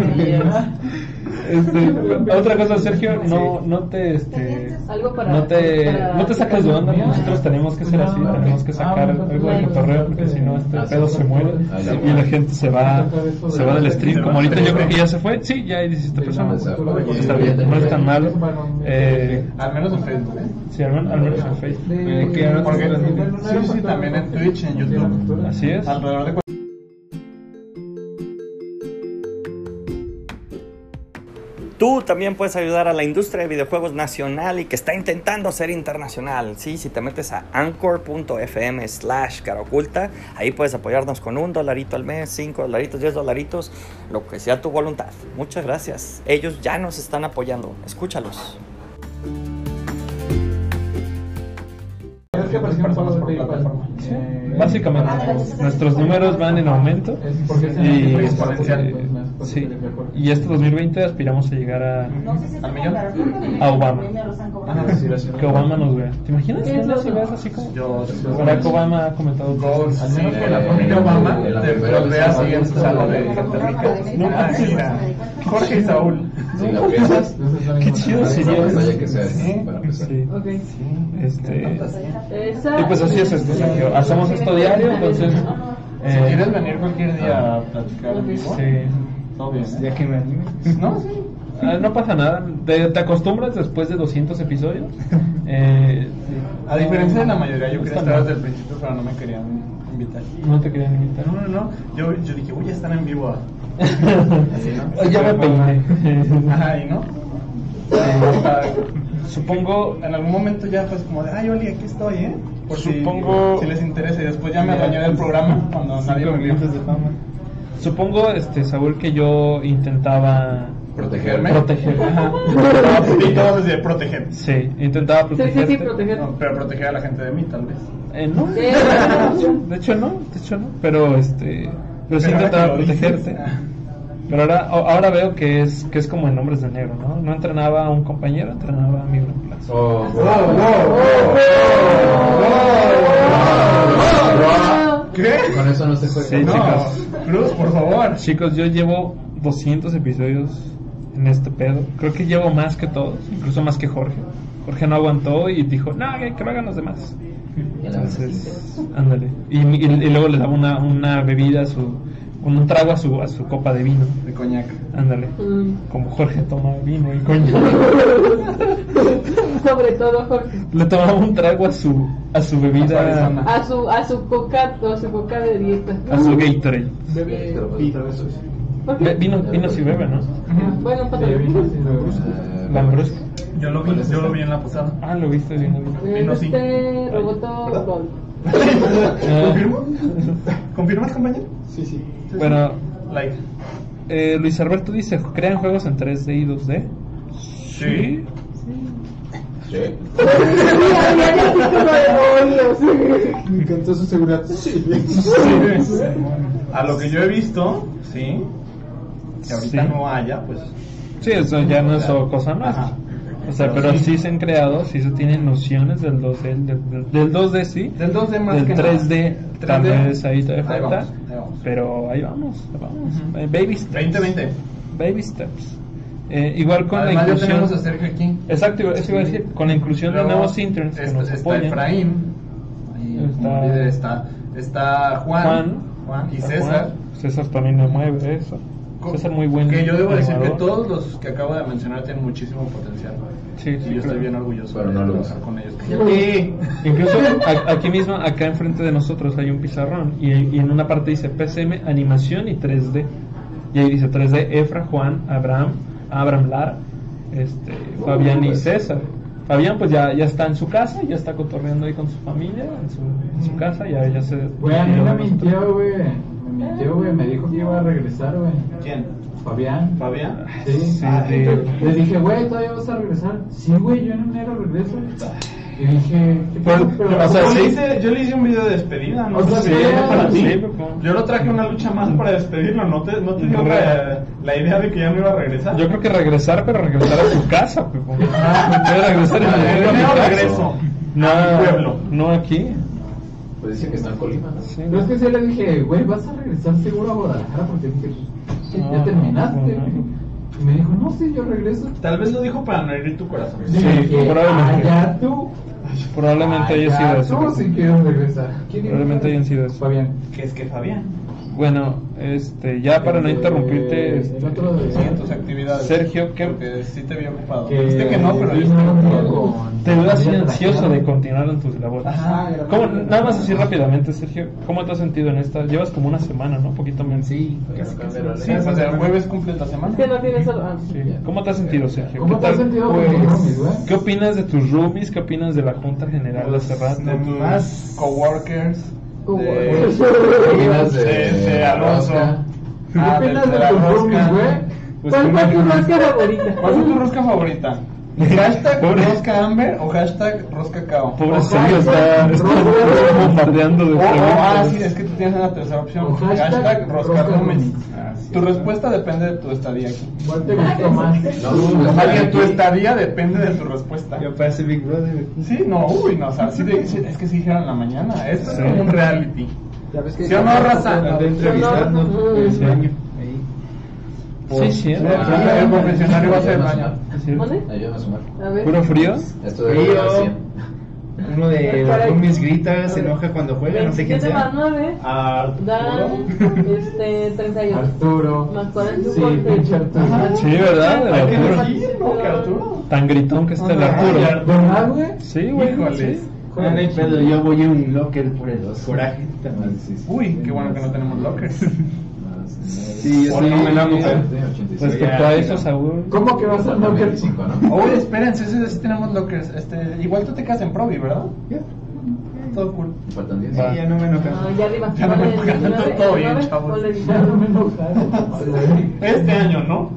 Este, otra cosa, Sergio, no, no te, este, Algo para- no te, para- no te saques de onda. Nosotros tenemos que ser así, tenemos que sacar algo de cotorreo porque si no este pedo se muere y la gente se va, se va del stream. Como ahorita yo creo que ya se fue, sí, ya hay 17 personas. Está bien, no es tan malo. Eh, Al menos en Facebook. ¿eh? sí, al menos, al menos en Facebook. Eh, ¿qué ahora Porque, sí, sí, también en Twitch, en YouTube. Así es. Alrededor de Tú también puedes ayudar a la industria de videojuegos nacional y que está intentando ser internacional. Sí, si te metes a anchor.fm slash caroculta, ahí puedes apoyarnos con un dolarito al mes, cinco dolaritos, diez dolaritos, lo que sea tu voluntad. Muchas gracias. Ellos ya nos están apoyando. Escúchalos. Básicamente, nuestros números van en aumento y, exponencial. Sí, y este 2020 aspiramos a llegar a, ¿Al millón? a Obama. Que Obama nos vea. ¿Te imaginas que él así ves así como? Yo, Barack Obama ha comentado cosas. Sí, que la familia Obama te los vea así en su sala de Costa Rica. Jorge y Saúl. Si la piensas, Qué chido sería. Sí. Este, y pues así es esto, Sergio. Hacemos esto diario, entonces. Si eh, quieres venir cualquier día a platicar Sí. ¿Eh? Ya que me anime. <laughs> No, sí. Ah, no pasa nada, te, te acostumbras después de 200 episodios. <laughs> Eh, A diferencia de la mayoría, yo quería estar desde el principio, pero no me querían invitar. no te querían invitar. No, no, no. Yo, yo dije, uy, ya están en vivo. <laughs> ya me peiné. Ajá, y no. Hasta- Supongo, En algún momento ya fue como de, ay, Oli, aquí estoy, ¿eh? Por si- Supongo- si, les interesa. Y después ya me adueñé del programa cuando nadie me vio. de fama. Supongo, este, Saúl, que yo intentaba Protegerme. proteger. Ajá. Y todos desde proteger. Sí, intentaba Sí, sí, protegerte. sí, proteger. No, pero proteger a la gente de mí, tal vez. Eh, no, Eh, de hecho no, de hecho no, pero este, pero sí Pero intentaba protegerte. ah. Pero ahora, a- ahora veo que es que es como en Hombres de Negro, ¿no? No entrenaba a un compañero, entrenaba a mi reemplazo. Oh, ¿Qué? Con eso no se juega. Sí, No, chicos. Cruz, por favor. Chicos, yo llevo 200 episodios en este pedo. Creo que llevo más que todos, incluso más que Jorge. Jorge no aguantó y dijo, no, que que lo hagan los demás. Entonces, ándale. Y, y- y luego le daba una, una bebida a su, un trago a su, a su copa de vino. De coñac. Ándale. Mm. Como Jorge toma vino y coño. <laughs> Sobre todo Jorge. Le tomaba un trago a su, a su bebida. A su, a su coca, a su coca de dieta. a su Gatorade. Bebe pito, eso es. ¿Por qué? Be- Vino, vino si bebe, ¿no? Bueno, pasa. Lambrusco. Yo lo vi, yo lo vi en la posada. Ah, lo viste bien. Vino sí. Este Roboto ¿Verdad? Gold. <laughs> ¿Confirmo? ¿Confirmas, <laughs> compañero? Sí, sí. Bueno, Like. eh, Luis Alberto dice, ¿crean juegos en 3D y 2D? Sí. Sí. Me encantó <laughs> su seguridad. Sí. A lo que yo he visto, sí. Que ahorita Sí. no haya, pues. Sí, eso ya no es cosa nueva. O sea, pero sí se han creado, sí se tienen nociones del 2D, del, del- del 2D sí. Del 2D más del que 3D, tal 3D. vez ahí todavía Ahí falta. vamos, ahí vamos. Pero ahí vamos, vamos. Eh, Baby steps. 2020. Baby steps. Eh, igual con Además la ya inclusión. tenemos a Sergio aquí. Exacto, eso iba a decir. Con la inclusión de nuevos interns que está, nos está. Efraín. Está- está, está Juan. Juan. Juan y César. Juan. César también me mueve eso. César muy buen. Que yo debo decir que todos los que acabo de mencionar tienen muchísimo potencial. Sí, y sí, yo estoy claro. bien orgulloso Pero de no lo trabajar con ellos. Sí. Incluso aquí mismo, acá enfrente de nosotros hay un pizarrón y, y en una parte dice PCM, animación y 3D. Y ahí dice 3D, Efra, Juan, Abraham, Abraham Lara, este, Fabián y César. Fabián pues ya, ya está en su casa, ya está cotorreando ahí con su familia, en su, en su casa, ya, ya se... Mí me mintió, güey. Me mintió, güey. Me dijo que iba a regresar, güey. ¿Quién? Fabián. ¿Fabián? Sí. Sí, Ah. Le dije, güey, todavía vas a regresar. Sí, güey, yo en enero regreso. Y dije, ¿qué pedo? Pero- o sea, yo, sí. le hice, yo le hice un video de despedida, no O sé sea, si sí, para ti. sí, Yo lo traje una lucha más para despedirlo, no te, no te dio la, la idea de que ya no iba a regresar. Yo creo que regresar, pero regresar a su casa, Pepo. Puede regresar en Ah, enero regreso No, a mi pueblo. no aquí. Pues dice que está en Colima, ¿no? Sí, Pero es que sí le dije, güey, vas a regresar seguro a Guadalajara porque dije, "Sí, No, ya terminaste. no, Y me dijo, no, sí, yo regreso. Tal vez lo dijo para no herir tu corazón. Sí, Sí, dije, probablemente. "Ah, ya tú. Probablemente haya sido Ah, eso. Tú sí quiero regresar. ¿Quién Probablemente hayan sido eso. Fabián. Que es que Fabián. Bueno, este, ya para no Eh, interrumpirte, El este, otro de. Sí, en tus actividades. Sergio, ¿qué- Porque sí te vi ocupado. Que Dijiste que no, pero te veo así ansioso de continuar en tus labores. Ajá. ¿Cómo, nada más así rápidamente, Sergio, ¿cómo te has sentido en esta? Llevas como una semana, ¿no? Un poquito menos. Sí, Casi, casi. Sí, pues el jueves cumple la semana. Que no tienes ah, Sí. ¿Cómo te has sentido, Sergio? ¿Cómo ¿Qué te has tal? sentido Pues? ¿Qué opinas de tus roomies? ¿Qué opinas de la Junta General de hace rato? De tus coworkers. Coworkers. De, ¿Qué opinas de, de- de Alonso. Rosca? ¿Qué Ah, opinas de rosca favorita? ¿Cuál fue tu rosca favorita? ¿Hashtag Pobre. rosca Amber o hashtag rosca Cao? Pobre Sergio está, bombardeando de Oh, oh, ah, preguntas. sí, es que tú tienes una tercera opción. O hashtag Hashtag rosca rosca roomies. roomies. Tu respuesta depende de tu estadía aquí. ¿Cuál te gustó más? No, Más bien, tu estadía depende de tu respuesta. Ya parece Big Brother. Sí, no, uy, no, o sea, sí de- sí, es que sí dijeron en la mañana. Esto es Sí. como un reality. Ya ves que ¿Sí o no, raza? De entrevistarnos No, no. Por Sí. Sí, El el confesionario va a ser el baño. Sí. ¿Mande? Ayúdame a sumar. A ver. ¿Puro frío? Esto de Frío. llegar a 100. Uno de los roomies grita, se enoja cuando juega, no sé quién 27 más sea. 9 Arturo. dan este, 31. Arturo. Más 40 Sí, pinche Arturo. Sí, ¿verdad? Hay que Arturo. decir, ¿no? Que Arturo. Tan gritón que está el Arturo. ¿Verdad, güey? Sí, güey. Hay pedo, yo voy a un locker por el coraje. Uy, qué bueno que no tenemos lockers. <laughs> Sí, yo. Respecto a eso, Saúl. ¿Cómo que vas a no que 25, ¿no? Oye, espérense, sí, sí tenemos lockers. Este, igual tú te quedas en Provi, ¿verdad? Ya. Todo cool. Faltan 10. Sí, ya no me enoja. Ah, ya arriba. Ya no me Ponle pagan, 19, todo bien, 19, chavos. ponle Ya no me 19. enojaron. <laughs> Este año, ¿no?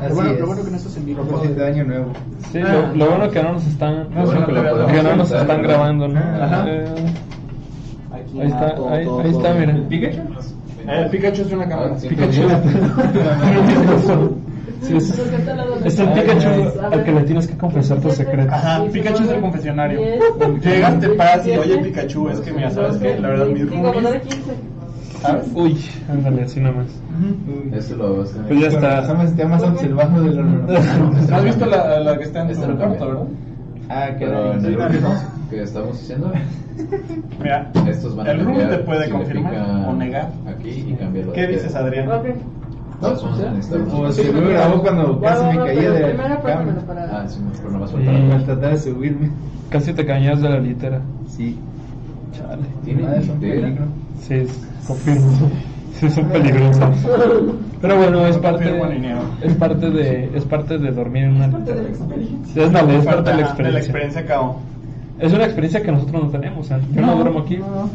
Así bueno, es. lo bueno que no estás en vivo. Propósito de año nuevo. Sí, lo, bueno que no nos están, que no nos grabando, ¿no? Ajá. Eh, ahí está, ahí, ahí está, mira. ¿Pikachu? Eh, Pikachu es una cámara. Ah, sí. Pikachu. <laughs> Sí, es, es el Pikachu al que le tienes que confesar tu secreto. Ajá, Pikachu es el confesionario. Llegas, te paras y oye Pikachu, es que mira, ¿sabes qué? La verdad, mis roomies, ¿sabes? Uy, ándale, así nomás. Eso lo vas a Pues ya está. Más observado de lo normal. ¿No has visto la, la que está en lo cuarto, verdad? Ah, que Pero en el sí, último no. que estamos haciendo, <laughs> Mira, estos van a el room cambiar. te puede confirmar o negar. Aquí y cambiarlo. ¿Qué dices, Adrián? Ok. Todos vamos a necesitar O un- se me grabó cuando casi me caía de la cama. para... Ah, sí, pero no vas a Sí. faltar. Al tratar de subirme. Casi te cañas de la litera. Sí. Chale. Tiene Ah, litera. peligro. Sí, es- confirmo. Sí, son peligrosos. <laughs> Pero bueno, es parte, es parte de, es parte de dormir en una Parte de la experiencia. Es, dale, es parte de la de la experiencia. experiencia KO. Es una experiencia que nosotros no tenemos. o sea, yo no, No, duermo aquí. no.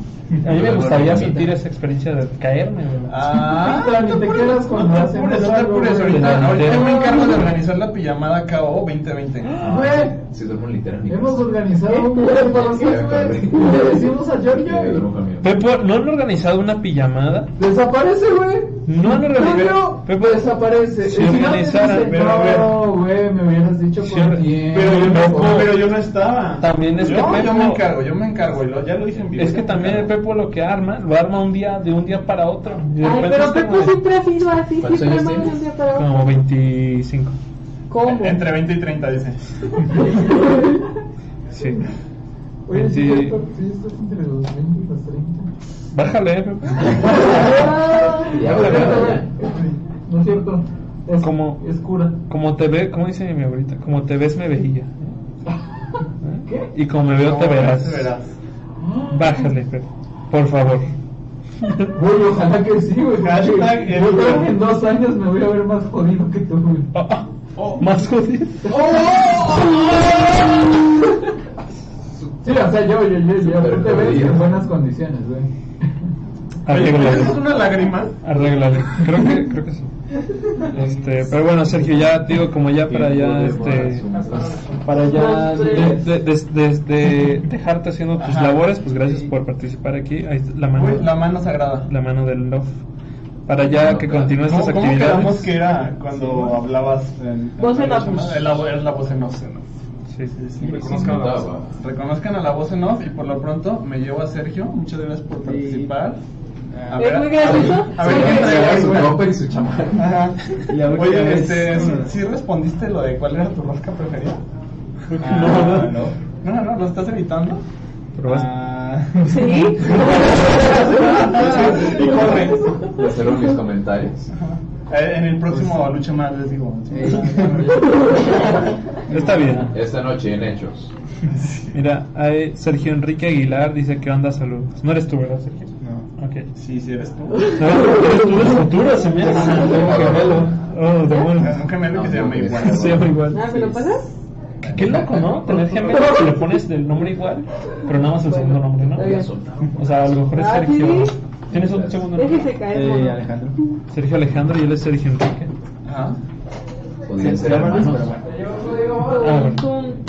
A mí me gustaría sentir esa experiencia de caerme. Ah, <laughs> ni te quedas cuando no te apures, no te apures. Ahorita, ahorita yo me encargo de organizar la pijamada KO 2020. <gasps> Güey, Si duermo literal. hemos organizado un. Le decimos a Giorgio. ¿no han organizado una pijamada? Desaparece, güey. No organizado. Giorgio, Pepo, desaparece. Si no te organizaran, dice, pero a ver. No, güey, me hubieras dicho Si con or- tiempo. Pero yo, no, Pepo. pero yo no estaba. También es que yo, Pepo- yo me encargo, yo me encargo. Y lo, ya lo dije en vivo. Es que también el. Pepo lo que arma, lo arma un día, de un día para otro. Ay, pero Pepo siempre ha sido así, ¿Cuántos siempre años ha tienes? un día para otro. Como 25. ¿Cómo? Entre 20 y 30, dice. <laughs> Sí. Oye, sí, 20 cierto, sí, estás entre los 20 y los 30. Bájale, <laughs> eh, No, es cierto. Es, Como- es cura. Como te ve, como dice mi abuelita, como te ves me veía. <laughs> ¿Qué? Y como me veo te verás. te verás. Bájale, Pepo. Por favor. Güey, ojalá que sí, güey. Yo el- creo que en dos años me voy a ver más jodido que tú, güey. Ah, ah, Oh. Más jodido. <laughs> Sí, o sea, yo, yo, yo, yo, tú te ves jodido. en buenas condiciones, güey. Oye, ¿es Arréglale. una lágrima? Arréglale. Creo que, creo que sí. Este, pero bueno, Sergio, ya digo, como ya para ya, este, para ya de, de- de- de- de dejarte haciendo tus Ajá. labores, pues gracias por participar aquí. Ahí la mano, Uy, la mano sagrada. la mano del love. Para ya que continúes ¿Cómo, estas cómo quedamos actividades. que era cuando hablabas en, Voz en la off. Es la, voz en off. Sí, Sí, sí, Sí, reconozcan, sí, la voz, reconozcan a la voz en off y por lo pronto me llevo a Sergio. Muchas gracias por participar. A Es muy gracioso. A ver, Sí, ¿quién sí, trae Su romper y su chamarra. Oye, este, ¿sí, sí respondiste lo de cuál era tu rosca preferida? Ah, no. No, no, ¿lo estás evitando? Pero vas- Ah. Sí. <laughs> <laughs> y corre. Le cero mis comentarios. Eh, En el próximo lucha más les digo. <laughs> Está bien. Esta noche en Hechos. Mira, hay Sergio Enrique Aguilar dice que onda saludos. No eres tú, ¿verdad, Sergio? Ok. Sí, sí eres tú. Eres tú del futuro, se me hace. Un gemelo. Oh, demonios. Un gemelo que se llama igual. <laughs> Se llama igual. Ah, ¿me lo pasas? Qué loco, ¿no? Tener gemelos que le pones el nombre igual, pero nada más el segundo nombre, ¿no? O sea, a lo mejor es Ah, Sergio. ¿Tienes un segundo nombre? Déjese caer. Eh. Alejandro. Sergio Alejandro y él es Sergio Enrique. Ajá. Podrían ser Hermanos, hermanos. pero bueno. Ah, bueno.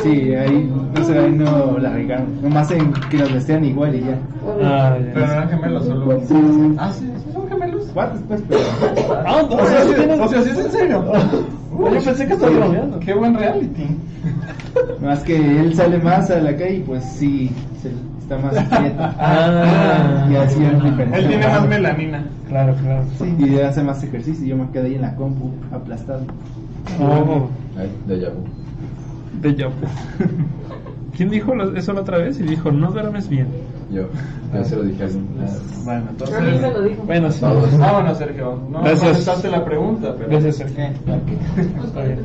Sí, ahí no sé, ahí no la regaron. Nomás en que los vestían igual y ya. Ah, Pero no eran gemelos, solo. Ah, sí, sí son gemelos. ¿Cuántos pues? Pero... Ah, O sea, sí sí, o sea, sí es en serio. <laughs> Yo pensé que estabas bromeando. Qué buen reality. Más que él sale más a la calle y pues sí, se- está más <laughs> quieto. Ah. y así es diferente. Él tiene más melanina. Claro, claro. Sí, y hace más ejercicio y yo me quedo ahí en la compu aplastado. Oh, Ay, de Yabu. De vu. <laughs> ¿Quién dijo eso la otra vez? Y dijo, no duermes bien. Yo. Yo se lo dije a alguien. Bueno, A mí me lo entonces. dijo. Bueno, sí. Todos. Vámonos, Sergio. No Gracias. contestaste la pregunta, pero. Gracias, Sergio. <laughs> Está bien.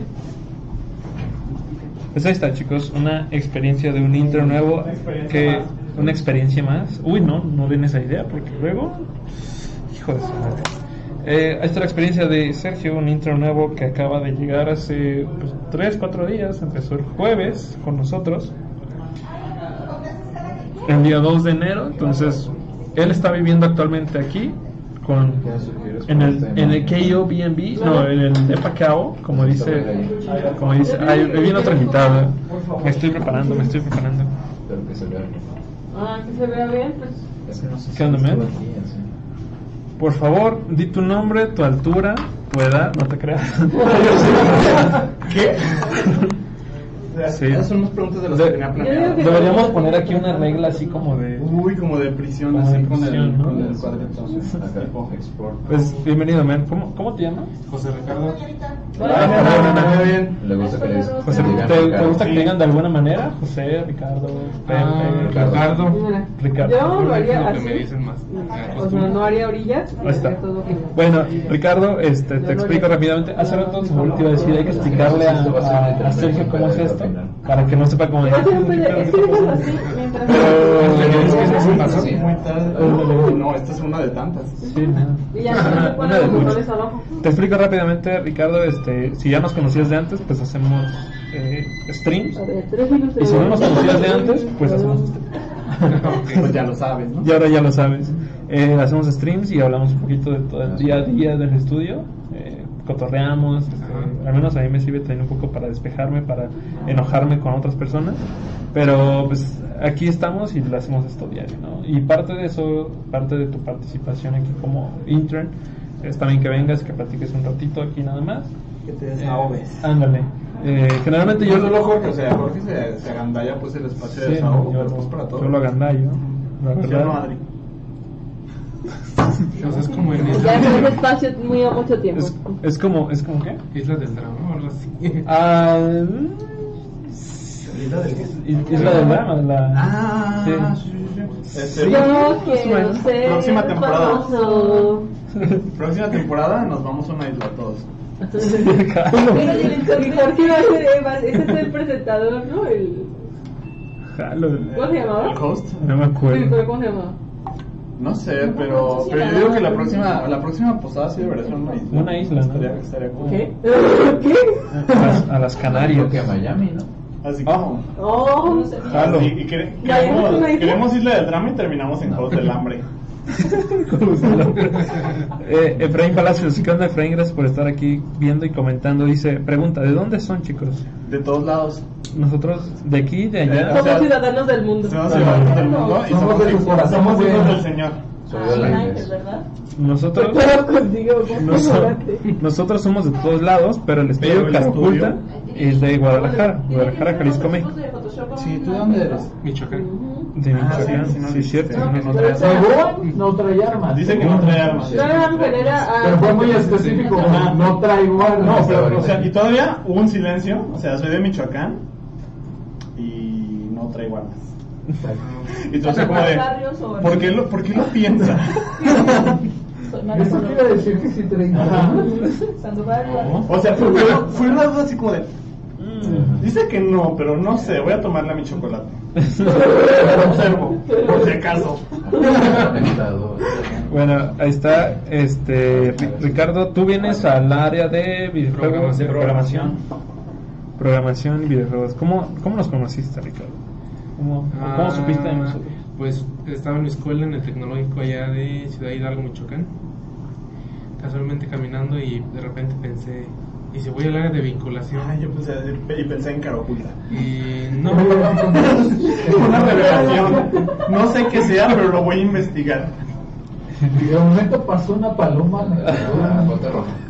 Pues ahí está, chicos, una experiencia de un intro nuevo que una experiencia más. Uy, no, no den esa idea porque luego, hijo de su madre. Eh, ahí está la experiencia de Sergio, un intro nuevo que acaba de llegar hace pues, 3, 4 días, empezó el jueves con nosotros, el día 2 de enero, entonces él está viviendo actualmente aquí con en el en el KO BNB, no, en el de Pacao, como dice, como dice, ay, me viene otra invitado. Me estoy preparando, me estoy preparando. Espero que se vea bien. Ah, que se vea bien, pues. Es que no sé ¿Qué onda, man? Por favor, di tu nombre, tu altura, tu edad, no te creas. <laughs> ¿Qué? Sí. Esas son unas preguntas de las De- que tenía planeadas. Deberíamos poner aquí una regla así como de... Uy, como de prisión, Como así de con, prisión, el, ¿no? con el cuadrito. Pues bienvenido, man. ¿Cómo, cómo te llamas? José Ricardo. Ah, muy bien. Le gusta que les José, ¿te, te gusta que digan de alguna manera? José, Ricardo, Pepe, Ah, Ricardo. Ricardo. Yo lo haría así. me dicen más. O sea, no haría orillas. Ahí está. haría todo como- Bueno, Ricardo, este, te explico rápidamente. Hace rato se me olvidó decir, hay que explicarle a, a- a Sergio cómo es esto, para que no sepa cómo es. Pero siempre- es que dejas así mientras- Pero- Es que eso Sí, pasó sí. muy tarde. No, esta es una de tantas. Sí, no. Y ya no se Una ponen de los muchas. botones abajo. Te explico rápidamente, Ricardo, este, si ya nos conocías de antes, pues hacemos eh, streams. Y si no nos conocías de antes, pues hacemos <laughs> Pues ya lo sabes, ¿no? Y ahora ya lo sabes. Eh, hacemos streams y hablamos un poquito de todo el día a día del estudio. Eh, cotorreamos. este, al menos a mí me sirve también un poco para despejarme, para enojarme con otras personas. Pero pues aquí estamos y lo hacemos esto diario, ¿no? Y parte de eso, parte de tu participación aquí como intern, es también que vengas, que platiques un ratito aquí nada más. Que te Eh, ándale. Eh, generalmente yo Yo solo Jorge, o sea, Jorge se, se agandalla pues el espacio de Sí, desahogo, yo, pero pues para todo. yo lo agandallo. La ¿Sí o verdad. no, Adri? <laughs> O sea, es como en Ya Isla, es un espacio muy a mucho tiempo. Es, es como, es como qué? Isla del Drama o algo así. Ah, Isla del Isla Drama, la... Ah, sí. sí, sí, sí. Este, Yo bueno, quiero ser próxima temporada. <laughs> Próxima temporada nos vamos a una isla todos. <laughs> Va a ser Eva, ese es el presentador, ¿no? El... ¿Cómo se llamaba? ¿El host? No me acuerdo. ¿cómo se llamaba? No sé, pero, pero yo digo que la próxima, la próxima posada sí debería ser una isla. Una isla, ¿no? Estaría, estaría cool. ¿Qué? <laughs> ¿Qué? A las, a las Creo Canarias. que a Miami, ¿no? Así como. Oh, Jalo. así, y quere- ¿Ya vimos queremos, una isla? queremos Isla del Drama y terminamos en Juegos del Hambre. <laughs> eh, Efraín Palacios, ¿qué onda Efraín? Gracias por estar aquí viendo y comentando. Dice, pregunta, ¿de dónde son chicos? De todos lados. Nosotros, de aquí, de allá. O somos sea, ciudadanos del mundo. Somos ciudadanos del mundo y Somos somos, de tu corazón, somos hijos del Señor. Soy Ah, de la Ángel, Inés. ¿verdad? Nosotros, contigo, nosotros somos de todos lados, pero el estudio Caraculta estudio- es de Guadalajara, Guadalajara, Jalisco, México. Sí, ¿tú de dónde eres? Michoacán. De Ah, Michoacán, sí, sí, cierto. No no trae armas. Dice que no trae armas. Pero fue muy específico. Ajá. No traigo armas. No, pero, o sea, y todavía hubo un silencio. O sea, soy de Michoacán y no traigo armas. Y entonces, como de, ¿por qué lo, por qué lo piensa? <laughs> Eso quiere decir que sí armas. Sandoval, O sea, fue, fue, fue una duda así como de, "Mm, dice que no, pero no sé, voy a tomarle a mi chocolate. <laughs> Lo observo, por si acaso. Bueno, ahí está, este, Ri- Ricardo, tú vienes al área de videojuegos, de programación, programación y videojuegos. ¿Cómo, cómo nos conociste, Ricardo? ¿Cómo, cómo Ah, supiste de nosotros? Pues estaba en mi escuela en el tecnológico allá de Ciudad Hidalgo, Michoacán. Casualmente caminando y de repente pensé, ¿y si voy al área de vinculación? Ay, yo pensé, y pensé en cara oculta. Y no, <laughs> Una revelación. No sé qué sea, pero lo voy a investigar. Y de momento pasó una paloma. Ah.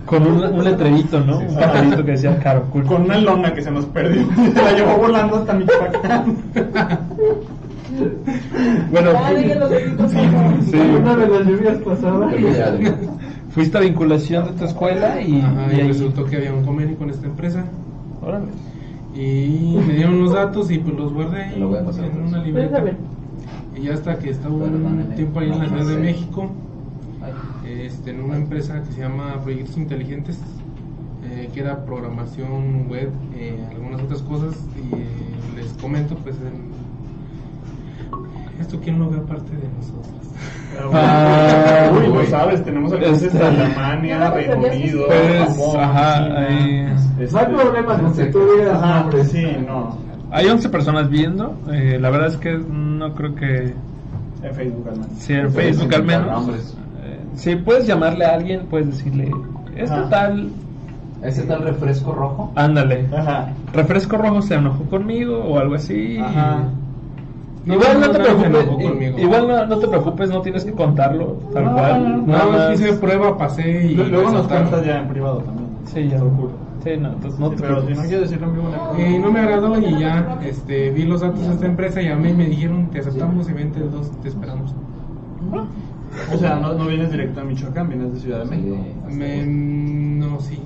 Con un, un letrerito, ¿no? Un papelito que decía Caro Cool. Con una lona que se nos perdió. <laughs> Se la llevó volando hasta Michoacán. <laughs> Bueno, sí, Una de las lluvias pasadas. Fuiste a vinculación de tu escuela y, Ajá, y y ahí- resultó que había un convenio con esta empresa. Órale. Y me dieron los datos y pues los guardé Te lo voy a pasar, en una libreta. Y ya hasta que estaba un tiempo ahí en la Ciudad no de. México, este, en una empresa que se llama Proyectos Inteligentes, eh, que era programación web, eh, algunas otras cosas, y eh, les comento, pues, en- esto quién lo ve aparte de nosotros. Ah, <laughs> Uy, no uy. sabes, tenemos alcances Este- Alemania, Reino Unido, Pues, Japón, ajá, China. ahí- Este- No hay problema con que tú digas Ajá, nombres. sí, no. Hay 11 personas viendo. eh, la verdad es que no creo que En Facebook al menos. Sí, en Puedes Facebook al inventar menos. Eh, si puedes llamarle a alguien, puedes decirle, este Ajá. tal, ¿Ese tal refresco rojo? ándale. Ajá. Refresco rojo se enojó conmigo o algo así. Ajá. Igual no, te nadie se preocupes, i- conmigo. igual no, no te preocupes, no tienes que contarlo tal No, cual. no, no. Hice prueba, pasé y Luego nos cuentas ya en privado también. Sí, ya. Sí, no, entonces no Sí, te pero si no quieres decirlo en vivo, no Y no me agradó y ya este, vi los datos de esta empresa y a mí me dijeron te aceptamos y vente 2, te esperamos. O sea, no, no vienes directo a Michoacán, vienes de Ciudad de México. Me, no, sí.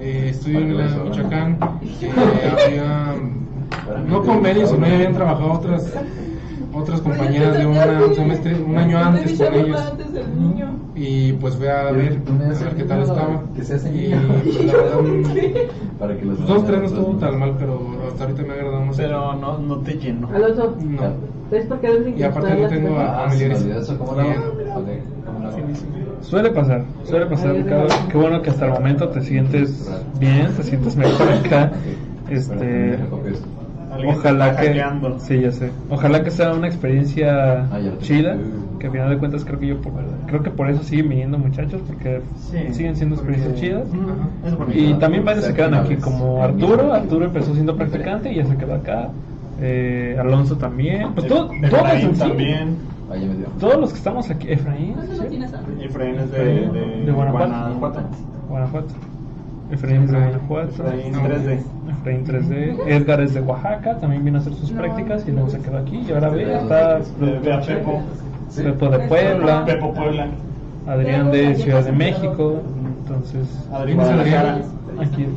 Eh, estudio en la Michoacán. <laughs> eh, había, no convenios, sino ya habían trabajado otras otras compañeras de una- un semestre, un año antes con ellos. antes del niño. Y pues fui a ver, a ver qué tal estaba. Que se hace Y pues, la verdad, <laughs> Para que los dos, tres no estuvo tan mal, pero hasta ahorita me ha agradado más. Pero no, no te lleno. Alonso, No. ¿ves por qué deben Y aparte no tengo a- Ah, familiares. Suele pasar, suele pasar, Ricardo. Qué bueno que hasta el momento te sientes bien, te sientes mejor acá. Este, Ojalá que, hackeando. sí, ya sé. Ojalá que sea una experiencia Ah, chida. Que al final de cuentas creo que yo, por, creo que por eso siguen viniendo muchachos, porque Sí, siguen siendo porque- experiencias chidas. Y también varios se quedan aquí, como Arturo. Arturo empezó siendo practicante y ya se quedó acá. Eh, Alonso también. Pues todo, todos también. Ah. Todos los que estamos aquí. Efraín. Efraín es de, de, De Guanajuato. Guanajuato. Efraín es de Guanajuato. Efraín 3D. Efraín 3D. Edgar es de Oaxaca, también vino a hacer sus prácticas y luego se quedó aquí. Y ahora ve, está Ve, ve a Pepo. Pepo de Puebla, Pepo Puebla. Adrián de Ciudad de México. Entonces, Adri Guadalajara. aquí. <laughs>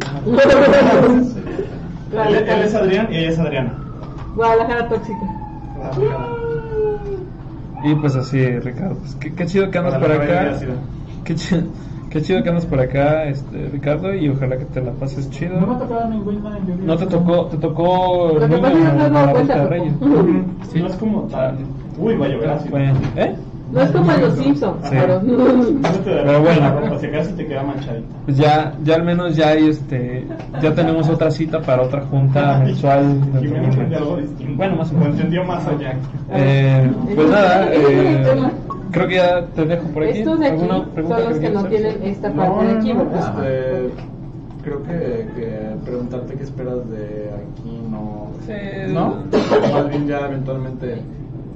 Él, él es Adrián y ella es Adriana. Guadalajara tóxica. Y pues así, Ricardo. Pues, qué, qué chido que andas por acá. Qué chido, qué chido que andas por acá, este, Ricardo. Y ojalá que te la pases chido. No me ha tocado ningún man en No te tocó, te tocó niño que no la Vuelta de. Reyes. Sí, no es como tal. Uy, va a llover así. Bueno, ¿eh? No es como en los Simpsons, Sí. pero. No te da Pero bueno. si acaso te queda manchadita. Pues ya, ya al menos ya hay este, ya tenemos otra cita para otra junta mensual. Algo distinto. Bueno, más o Lo menos. entendió más allá. Eh, pues nada, es el eh. Creo que ya te dejo por aquí. Estos de aquí ¿Alguna pregunta son los que no hacer? tienen esta No, parte de aquí, este, creo que, que preguntarte qué esperas de aquí no. Sí. ¿No? Más bien ya eventualmente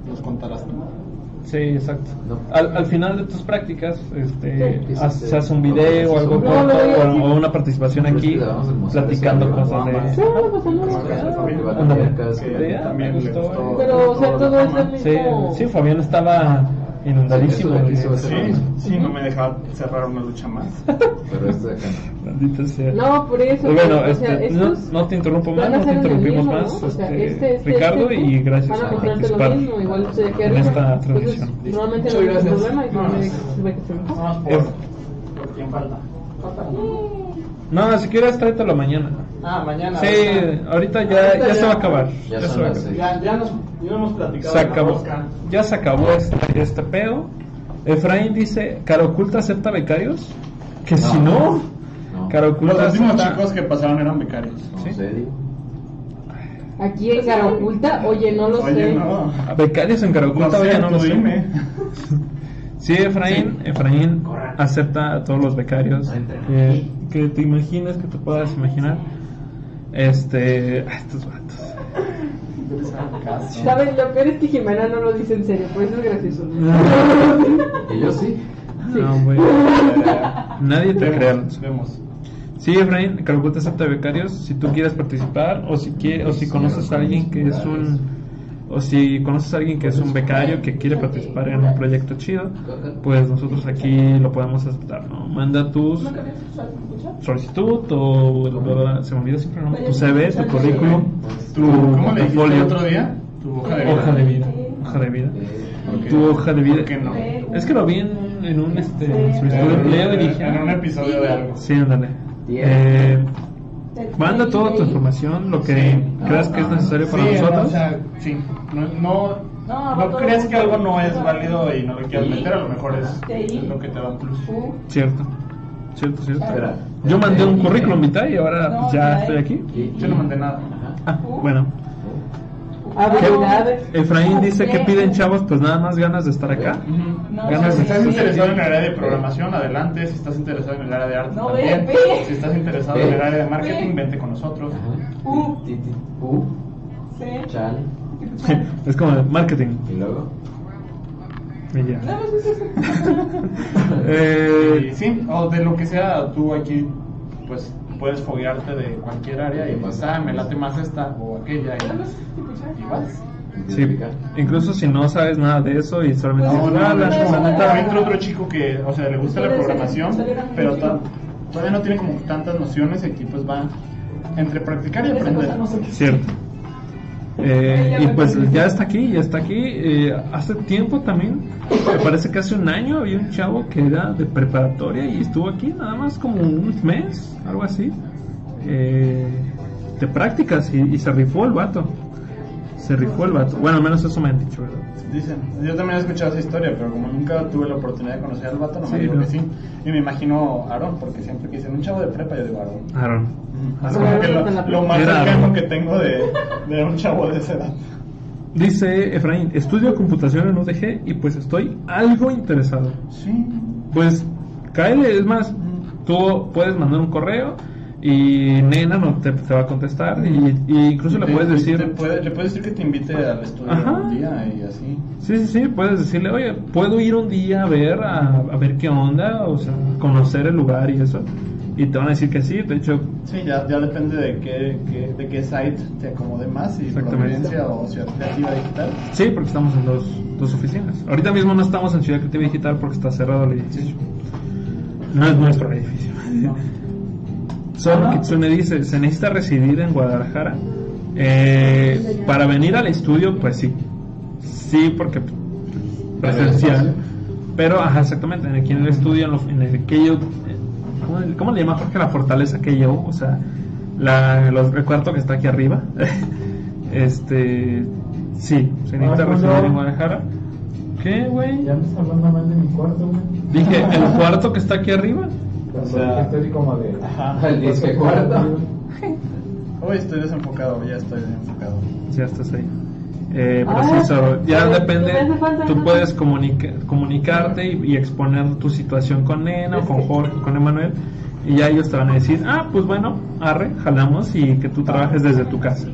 nos contarás. ¿no? Sí, exacto. No. Al, al final de tus prácticas, este, Sí. haz- se hace un video o algo No, corto no, o, o una participación Pero es de... No mismo. inundadísimo. Sí, sí, no me dejaba cerrar una lucha más. <laughs> Pero esto de acá no. Maldita sea. No, por eso. Pues bueno, este, no, no te interrumpo más, no te interrumpimos más, este, este, este, Ricardo, este, y gracias a participar mismo, igual en esta transmisión. Normalmente no hay problema. No, si quieres tráetelo mañana. Ah, mañana. Sí, ahorita. ahorita ya, Ahorita ya se ya. va a acabar. Ya Ya, se va a acabar. Ya, ya nos ya hemos platicado. Se acabó. Ya se acabó este, este pedo. Efraín dice, ¿Cara Oculta acepta becarios? Que si no, No. Cara Los últimos acepta... chicos que pasaron eran becarios. No, ¿Sí? serio. Aquí en Cara Oculta, oye, no lo Oye, sé. no. Becarios en Cara No Oculta, sé, oye, no lo sé. dime. Sí, Efraín, Efraín acepta a todos los becarios que, que te imaginas, que te puedas imaginar. Este, ah, estos vatos. ¿Sabes? Lo peor es que Jimena no lo dice en serio, por eso es gracioso. <laughs> Y yo sí. No, güey. <laughs> Nadie te crea. Vemos. Sí, Efraín, Caraculta acepta becarios. Si tú quieres participar o si quie- o si conoces a alguien que es un o si conoces a alguien que es un becario que quiere participar en un proyecto chido, pues nosotros aquí lo podemos aceptar, ¿no? Manda tus solicitud o se me olvida siempre, ¿no? Tu CV, tu currículum, Tu, ¿Cómo le dijiste el portfolio, otro día? Tu hoja de vida. hoja de vida, hoja de vida. Tu hoja de vida. ¿Por qué no? Es que lo vi en un, en un este, solicitud de empleo y dije, En un episodio de algo. Sí, ándale. Eh, manda toda tu información, lo que creas que es necesario para Sí, nosotros. no, o sea, sí. No, no, No, no todo creas el que algo no es válido y no lo quieras meter, a lo mejor es, lo que te da un plus. Cierto, cierto, cierto. Yo mandé un currículum vitae y ahora No, pues, ya ya estoy aquí. Y- Yo no mandé nada. Ah, bueno. Habilidades. Efraín dice que piden chavos, pues nada más ganas de estar acá. No, Ganas Si de estás interesado en el área de programación, adelante. Si estás interesado en el área de arte, No, también. ve, ve. Si estás interesado en el área de marketing, vente con nosotros. Ajá. U. Ti, ti, U, Sí. Chal. <laughs> es como marketing. Y luego. Y ya. <laughs> Eh, sí, o de lo que sea, tú aquí, pues puedes foguearte de cualquier área y pues, ah, me late más esta o aquella y, y vas. Sí, incluso si no sabes nada de eso y solamente No, dices, no, "Ah, no, entra otro chico que, o sea, le gusta la programación, pero to- todavía no tiene como tantas nociones y aquí pues va entre practicar y aprender. Cierto. Eh, y pues ya está aquí, ya está aquí. Eh, hace tiempo también, me parece que hace un año había un chavo que era de preparatoria y estuvo aquí nada más como un mes, algo así, eh, de prácticas y, y se rifó el vato. Se rifó el vato. Bueno, al menos eso me han dicho, ¿verdad? Dicen, yo también he escuchado esa historia, pero como nunca tuve la oportunidad de conocer al vato, no me Sí, digo no. que sí. Y me imagino a Aaron, porque siempre que dicen un chavo de prepa, yo digo Aaron. Aaron. Es como que lo, lo más cercano que tengo de, de un chavo de esa edad. Dice Efraín, estudio computación en UDG y pues estoy algo interesado. Sí. Pues, cáele, es más, tú puedes mandar un correo y Nena no te, te va a contestar y, y incluso le puedes decir... te puede- le puedes decir que te invite al estudio Ajá. un día y así. Sí, sí, sí, puedes decirle, oye, puedo ir un día a ver, a, a ver qué onda, o sea, conocer el lugar y eso. Y te van a decir que sí, de hecho, Sí, ya, ya depende de qué, qué- de qué site te acomode más, si. Providencia o Ciudad Creativa Digital. sí, porque estamos en dos, dos oficinas. Ahorita mismo no estamos en Ciudad Creativa Digital porque está cerrado el edificio. No es nuestro edificio. Solo Kitsune dice, ¿se necesita residir en Guadalajara? Eh, para venir al estudio, pues sí. Sí, porque presencial. Pero, ajá, exactamente, aquí en el estudio, en, lo- en el que yo... ¿cómo, cómo le llama Jorge la fortaleza que yo? O sea, la, los- el cuarto que está aquí arriba. <laughs> este... Sí, se necesita Ah, ¿cómo residir en Guadalajara. ¿Qué, güey? Ya me hablando mal de mi cuarto, güey. Dije, <laughs> ¿el cuarto que está aquí arriba? O sea, así como de. Ajá. <laughs> El disque cuarto. Hoy <laughs> estoy desenfocado, ya estoy desenfocado. Ya estás ahí. Eh, pero Ah, sí, ya depende. Tú puedes comunica- comunicarte y, y exponer tu situación con Nena o con Jorge, con Emanuel. Y ya ellos te van a decir, ah, pues bueno, arre, jalamos y que tú trabajes desde tu casa.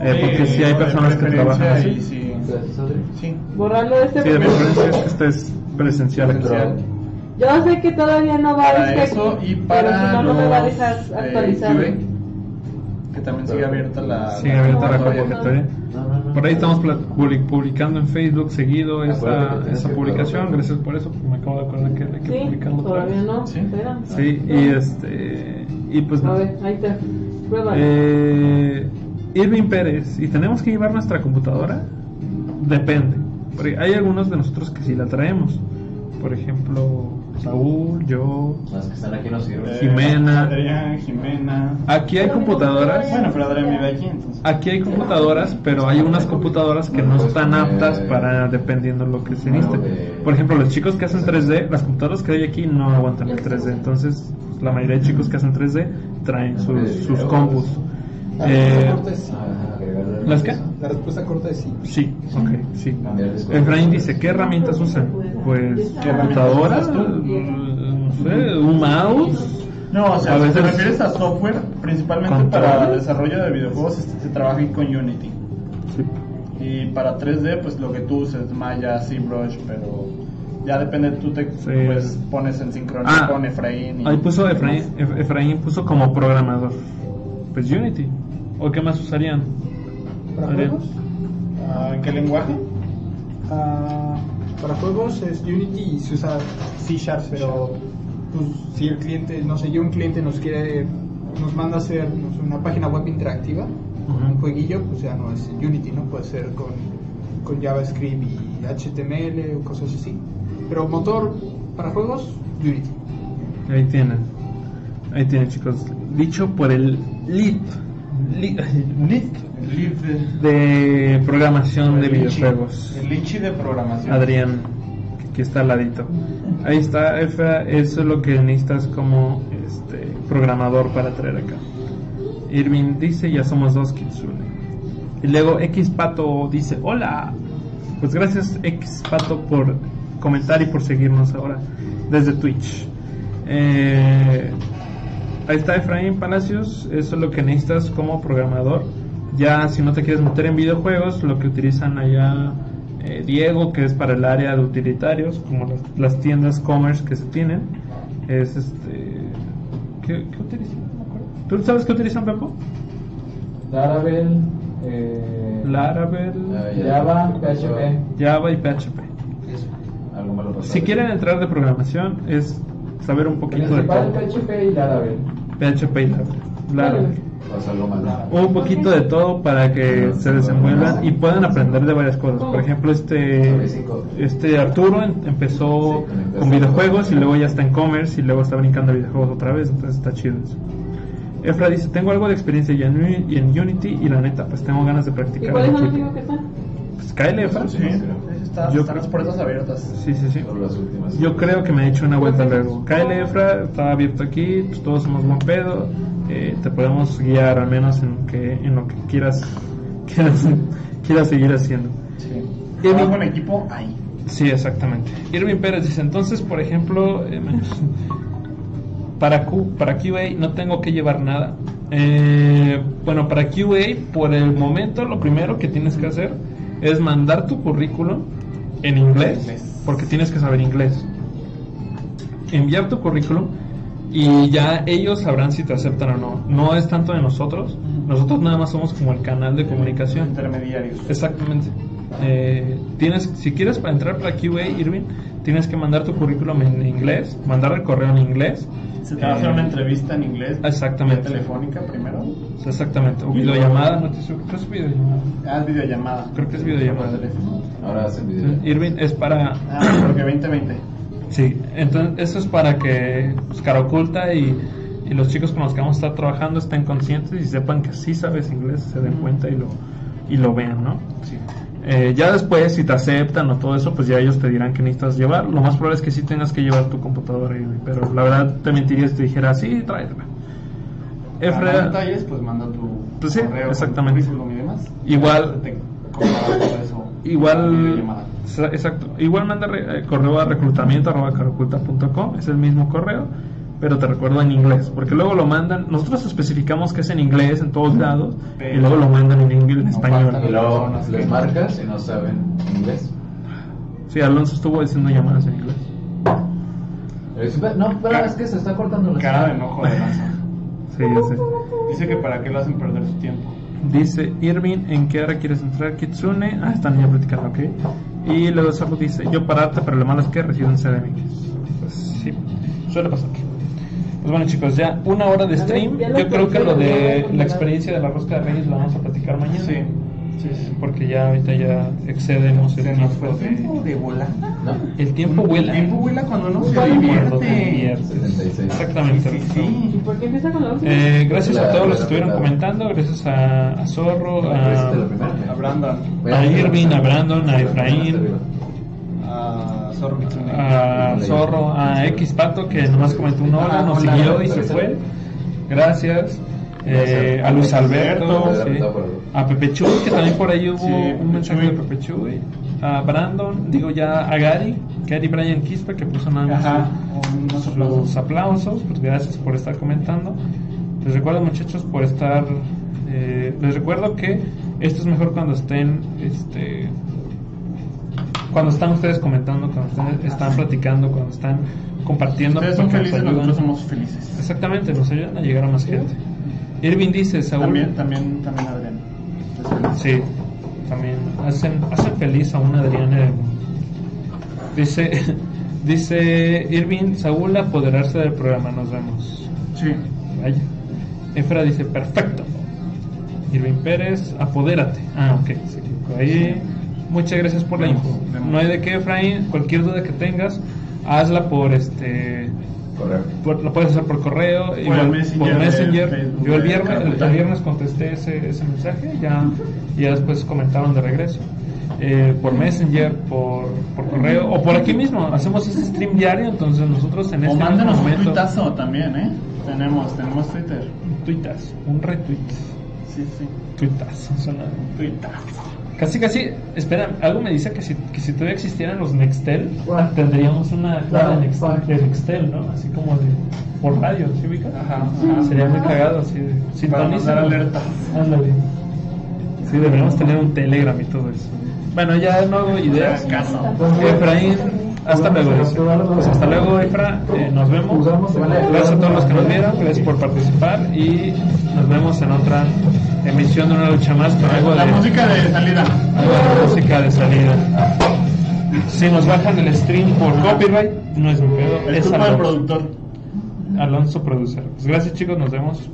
Eh, porque si hay de personas que trabajan así. sí, sí. Borrarlo de este Sí, de preferencia es que estés presencial aquí. Pero- Yo sé que todavía no va a eso aquí, y pero para si no, no me va a dejar eh, actualizar. Que también sigue abierta la... Sigue abierta la convocatoria. No, no, no. Por ahí estamos publicando en Facebook seguido que esa, esa publicación. Gracias por eso, me acabo de acordar que hay que Sí, publicarlo otra todavía vez. no. Sí. Espera. Sí, y este. Y pues A ver, ahí está. Pruébalo. Eh, Irving Pérez, ¿y tenemos que llevar nuestra computadora? Depende. Porque hay algunos de nosotros que sí la traemos. Por ejemplo, Saúl, yo. Las que están aquí no sirven. Eh, Jimena. Adrián, Jimena. Aquí hay computadoras. Bueno, pero Adrián vive aquí, entonces. Aquí hay computadoras, pero hay unas computadoras que no están aptas para dependiendo lo que se necesite. Por ejemplo, los chicos que hacen 3D, las computadoras que hay aquí no aguantan el 3D. Entonces, la mayoría de chicos que hacen 3D traen sus, sus compus. La Eh, ¿Las qué? La respuesta corta es sí. Sí, ok, sí. Efraín dice, ¿qué herramientas usan? Pues, ¿Qué herramientas computadora, usas tú? no sé, un mouse. No, o sea, A si te refieres a software, principalmente Control. para desarrollo de videojuegos se, se trabaja con Unity. Sí. Y para 3D, pues lo que tú uses, Maya, ZBrush, pero ya depende, tú te Sí. pues, pones en sincronía Ah, con Efraín. y- Ahí puso Efraín, Ef- Efraín puso como programador. Pues Unity. ¿O qué más usarían? ¿Para juegos? Ah, ¿En qué lenguaje? Ah, para juegos es Unity y se usa C Sharp, pero pues, si el cliente, no sé, yo un cliente nos quiere, nos manda a hacer no sé, una página web interactiva, un jueguillo, pues ya no es Unity, ¿no? Puede ser con, con JavaScript y HTML o cosas así. Pero motor para juegos, Unity. Ahí tienen. Ahí tienen, chicos. Dicho por el lead. <laughs> De programación de videojuegos. El Lichi de programación. Adrián, que aquí está al ladito. Ahí está, Efra, eso es lo que necesitas como este programador para traer acá. Irving dice, ya somos dos Kitsune. Y luego X Pato dice, hola. Pues gracias X Pato por comentar y por seguirnos ahora desde Twitch. Eh, ahí está Efraín Palacios, eso es lo que necesitas como programador. Ya si no te quieres meter en videojuegos, lo que utilizan allá eh, Diego, que es para el área de utilitarios, como las, las tiendas commerce que se tienen, es este... ¿Qué, qué utilizan? No. ¿Tú sabes qué utilizan, Pepo? Laravel, eh, Laravel, Ah. Java, PHP. Java y PHP. Algo malo pasó. Si quieren entrar de programación, es saber un poquito de todo. PHP y Laravel. PHP y Laravel. Malo. un poquito de todo para que se desenvuelvan y puedan aprender de varias cosas. Por ejemplo, este este Arturo em- empezó con videojuegos y luego ya está en commerce y luego está brincando a videojuegos otra vez, entonces está chido eso. Efra dice, tengo algo de experiencia ya en, Uni- y en Unity y la neta, pues tengo ganas de ¿Y practicar. son los equipo". únicos que están? Pues cáele, Efra. Sí, está- Yo están las puertas abiertas. Sí, sí, sí. Solo las últimas. Yo creo que me he hecho una vuelta luego. Kyle Efra está abierto aquí, pues todos somos buen pedo. eh, te podemos guiar al menos en, que, en lo que quieras, <laughs> quieras, quieras seguir haciendo. Sí. Y mi- en equipo, ahí. Sí, exactamente. Irving Pérez dice, entonces, por ejemplo, eh, para, Q, para QA no tengo que llevar nada. Eh, bueno, para QA, por el momento, lo primero que tienes que hacer es mandar tu currículum en inglés, porque tienes que saber inglés. Enviar tu currículum y ya ellos sabrán si te aceptan o no. No es tanto de nosotros, nosotros nada más somos como el canal de comunicación. Intermediarios. Exactamente. Eh, tienes, si quieres para entrar para QA, Irving, tienes que mandar tu currículum en inglés, mandar el correo en inglés. Se te va a hacer Eh, una entrevista en inglés. Exactamente. telefónica primero. Exactamente. O videollamada, no te seguro. Creo que es videollamada. Ah, es videollamada. Creo que es videollamada. Ahora hacen video. Irving es para. Ah, porque 2020. Sí, entonces eso es para que pues, Cara Oculta y, y los chicos con los que vamos a estar trabajando estén conscientes y sepan que sí sabes inglés, se den cuenta y lo, y lo vean, ¿no? Sí. Eh, ya después, si te aceptan o todo eso, pues ya ellos te dirán que necesitas llevar. Lo más probable es que sí tengas que llevar tu computadora, Irving, pero la verdad te mentiría si te dijera, sí, tráetela. Para Efra- detalles, pues manda tu Pues sí, correo con exactamente. tu currículum y demás. Igual- Te eso. Igual, exacto. Igual manda re- eh, correo a reclutamiento arroba caroculta.com, es el mismo correo, pero te recuerdo en inglés, porque luego lo mandan, nosotros especificamos que es en inglés en todos lados, y Pero- luego lo mandan en inglés, en No español. Y luego personas les marcas y no saben inglés. Sí, Alonso estuvo diciendo llamadas en inglés. Dice, No, pero es que se está cortando la Cara de enojo de lanza. <laughs> Sí, ya sé. Dice que para qué lo hacen perder su tiempo. Dice Irving, ¿en qué hora quieres entrar? Kitsune. Ah, están ya platicando, ok. Y luego solo dice, yo pararte, pero lo malo es que resido en CDMX. Pues sí, suele pasar. Pues bueno chicos, ya una hora de stream. Yo creo que lo de la experiencia de la rosca de Reyes la vamos a platicar mañana. Sí. Sí, sí. Porque ya ahorita ya excedemos el Se nos tiempo. fue el tiempo de volada. ¿No? El tiempo vuela. El tiempo vuela cuando uno se divierte. diviertes. 76. Exactamente. Sí, sí, ¿Y sí. por qué empieza con la? Eh, gracias a La- todos los que estuvieron la- comentando, gracias a, a Zorro, a, primera. A Brandon. a Irving, a Brandon, a Efraín, A Zorro a Zorro, a X Pato que nomás comentó un hola, Ah, nos siguió y se fue. Gracias. Eh, a Luis Alberto, sí. a Pepe Chuy, que también por ahí hubo Sí, un mensaje de. Pepe Chuy. A Brandon, digo ya a Gary, Gary Brian Quispe, que puso nada más Unos aplausos. pues gracias por estar comentando. Les recuerdo muchachos por estar, eh, les recuerdo que esto es mejor cuando estén, este, cuando están ustedes comentando, cuando ustedes están platicando, cuando están compartiendo. Ustedes son felices, ayudan. nosotros somos felices. Exactamente, nos ayudan a llegar a más gente. Irving dice, Saúl. También, también, también Adrián. Sí, también hacen, hacen feliz a un Adrián. Dice, <laughs> dice Irving, Saúl apoderarse del programa, nos vemos. Sí. Vaya. Efra dice, perfecto. Irving Pérez, apodérate. Ah, ok, se equivocó ahí. Muchas gracias por la info. No hay de qué, Efraín. Cualquier duda que tengas, hazla por este. Por- lo puedes hacer por correo, Por igual, el Messenger por Messenger. Facebook Yo el viernes, el, Caracol. el viernes contesté ese, ese mensaje, ya, y ya después comentaron de regreso. Eh, por Messenger, por, por correo, o por aquí mismo. Hacemos este stream diario, entonces nosotros en O este mándanos un tuitazo también, ¿eh? Tenemos, tenemos Twitter. Un tuitazo, un retweet. Sí, sí. Tuitazo, suena. Tuitazo. Casi, casi, espera, algo me dice que si, que si todavía existieran los Nextel, Bueno. tendríamos una clave de Claro, Nextel, de Nextel, ¿no? Así como de, por radio, ¿sí ubicas? Ajá, ajá. Sería muy cagado, así de, Para mandar sintoniza. alertas. Ándale. Sí, deberíamos tener un Telegram y todo eso. Bueno, ya no hago ideas. Caso. Efraín, Hasta luego. Pues hasta luego, Efra. Eh, nos vemos. Gracias a todos los que nos vieron. Gracias por participar. Y nos vemos en otra emisión de una lucha más con algo La de, música de salida. algo de música de salida. Si nos bajan el stream por copyright, no es mi pedo. Es Es culpa del productor. Alonso Producer. Pues gracias, chicos. Nos vemos.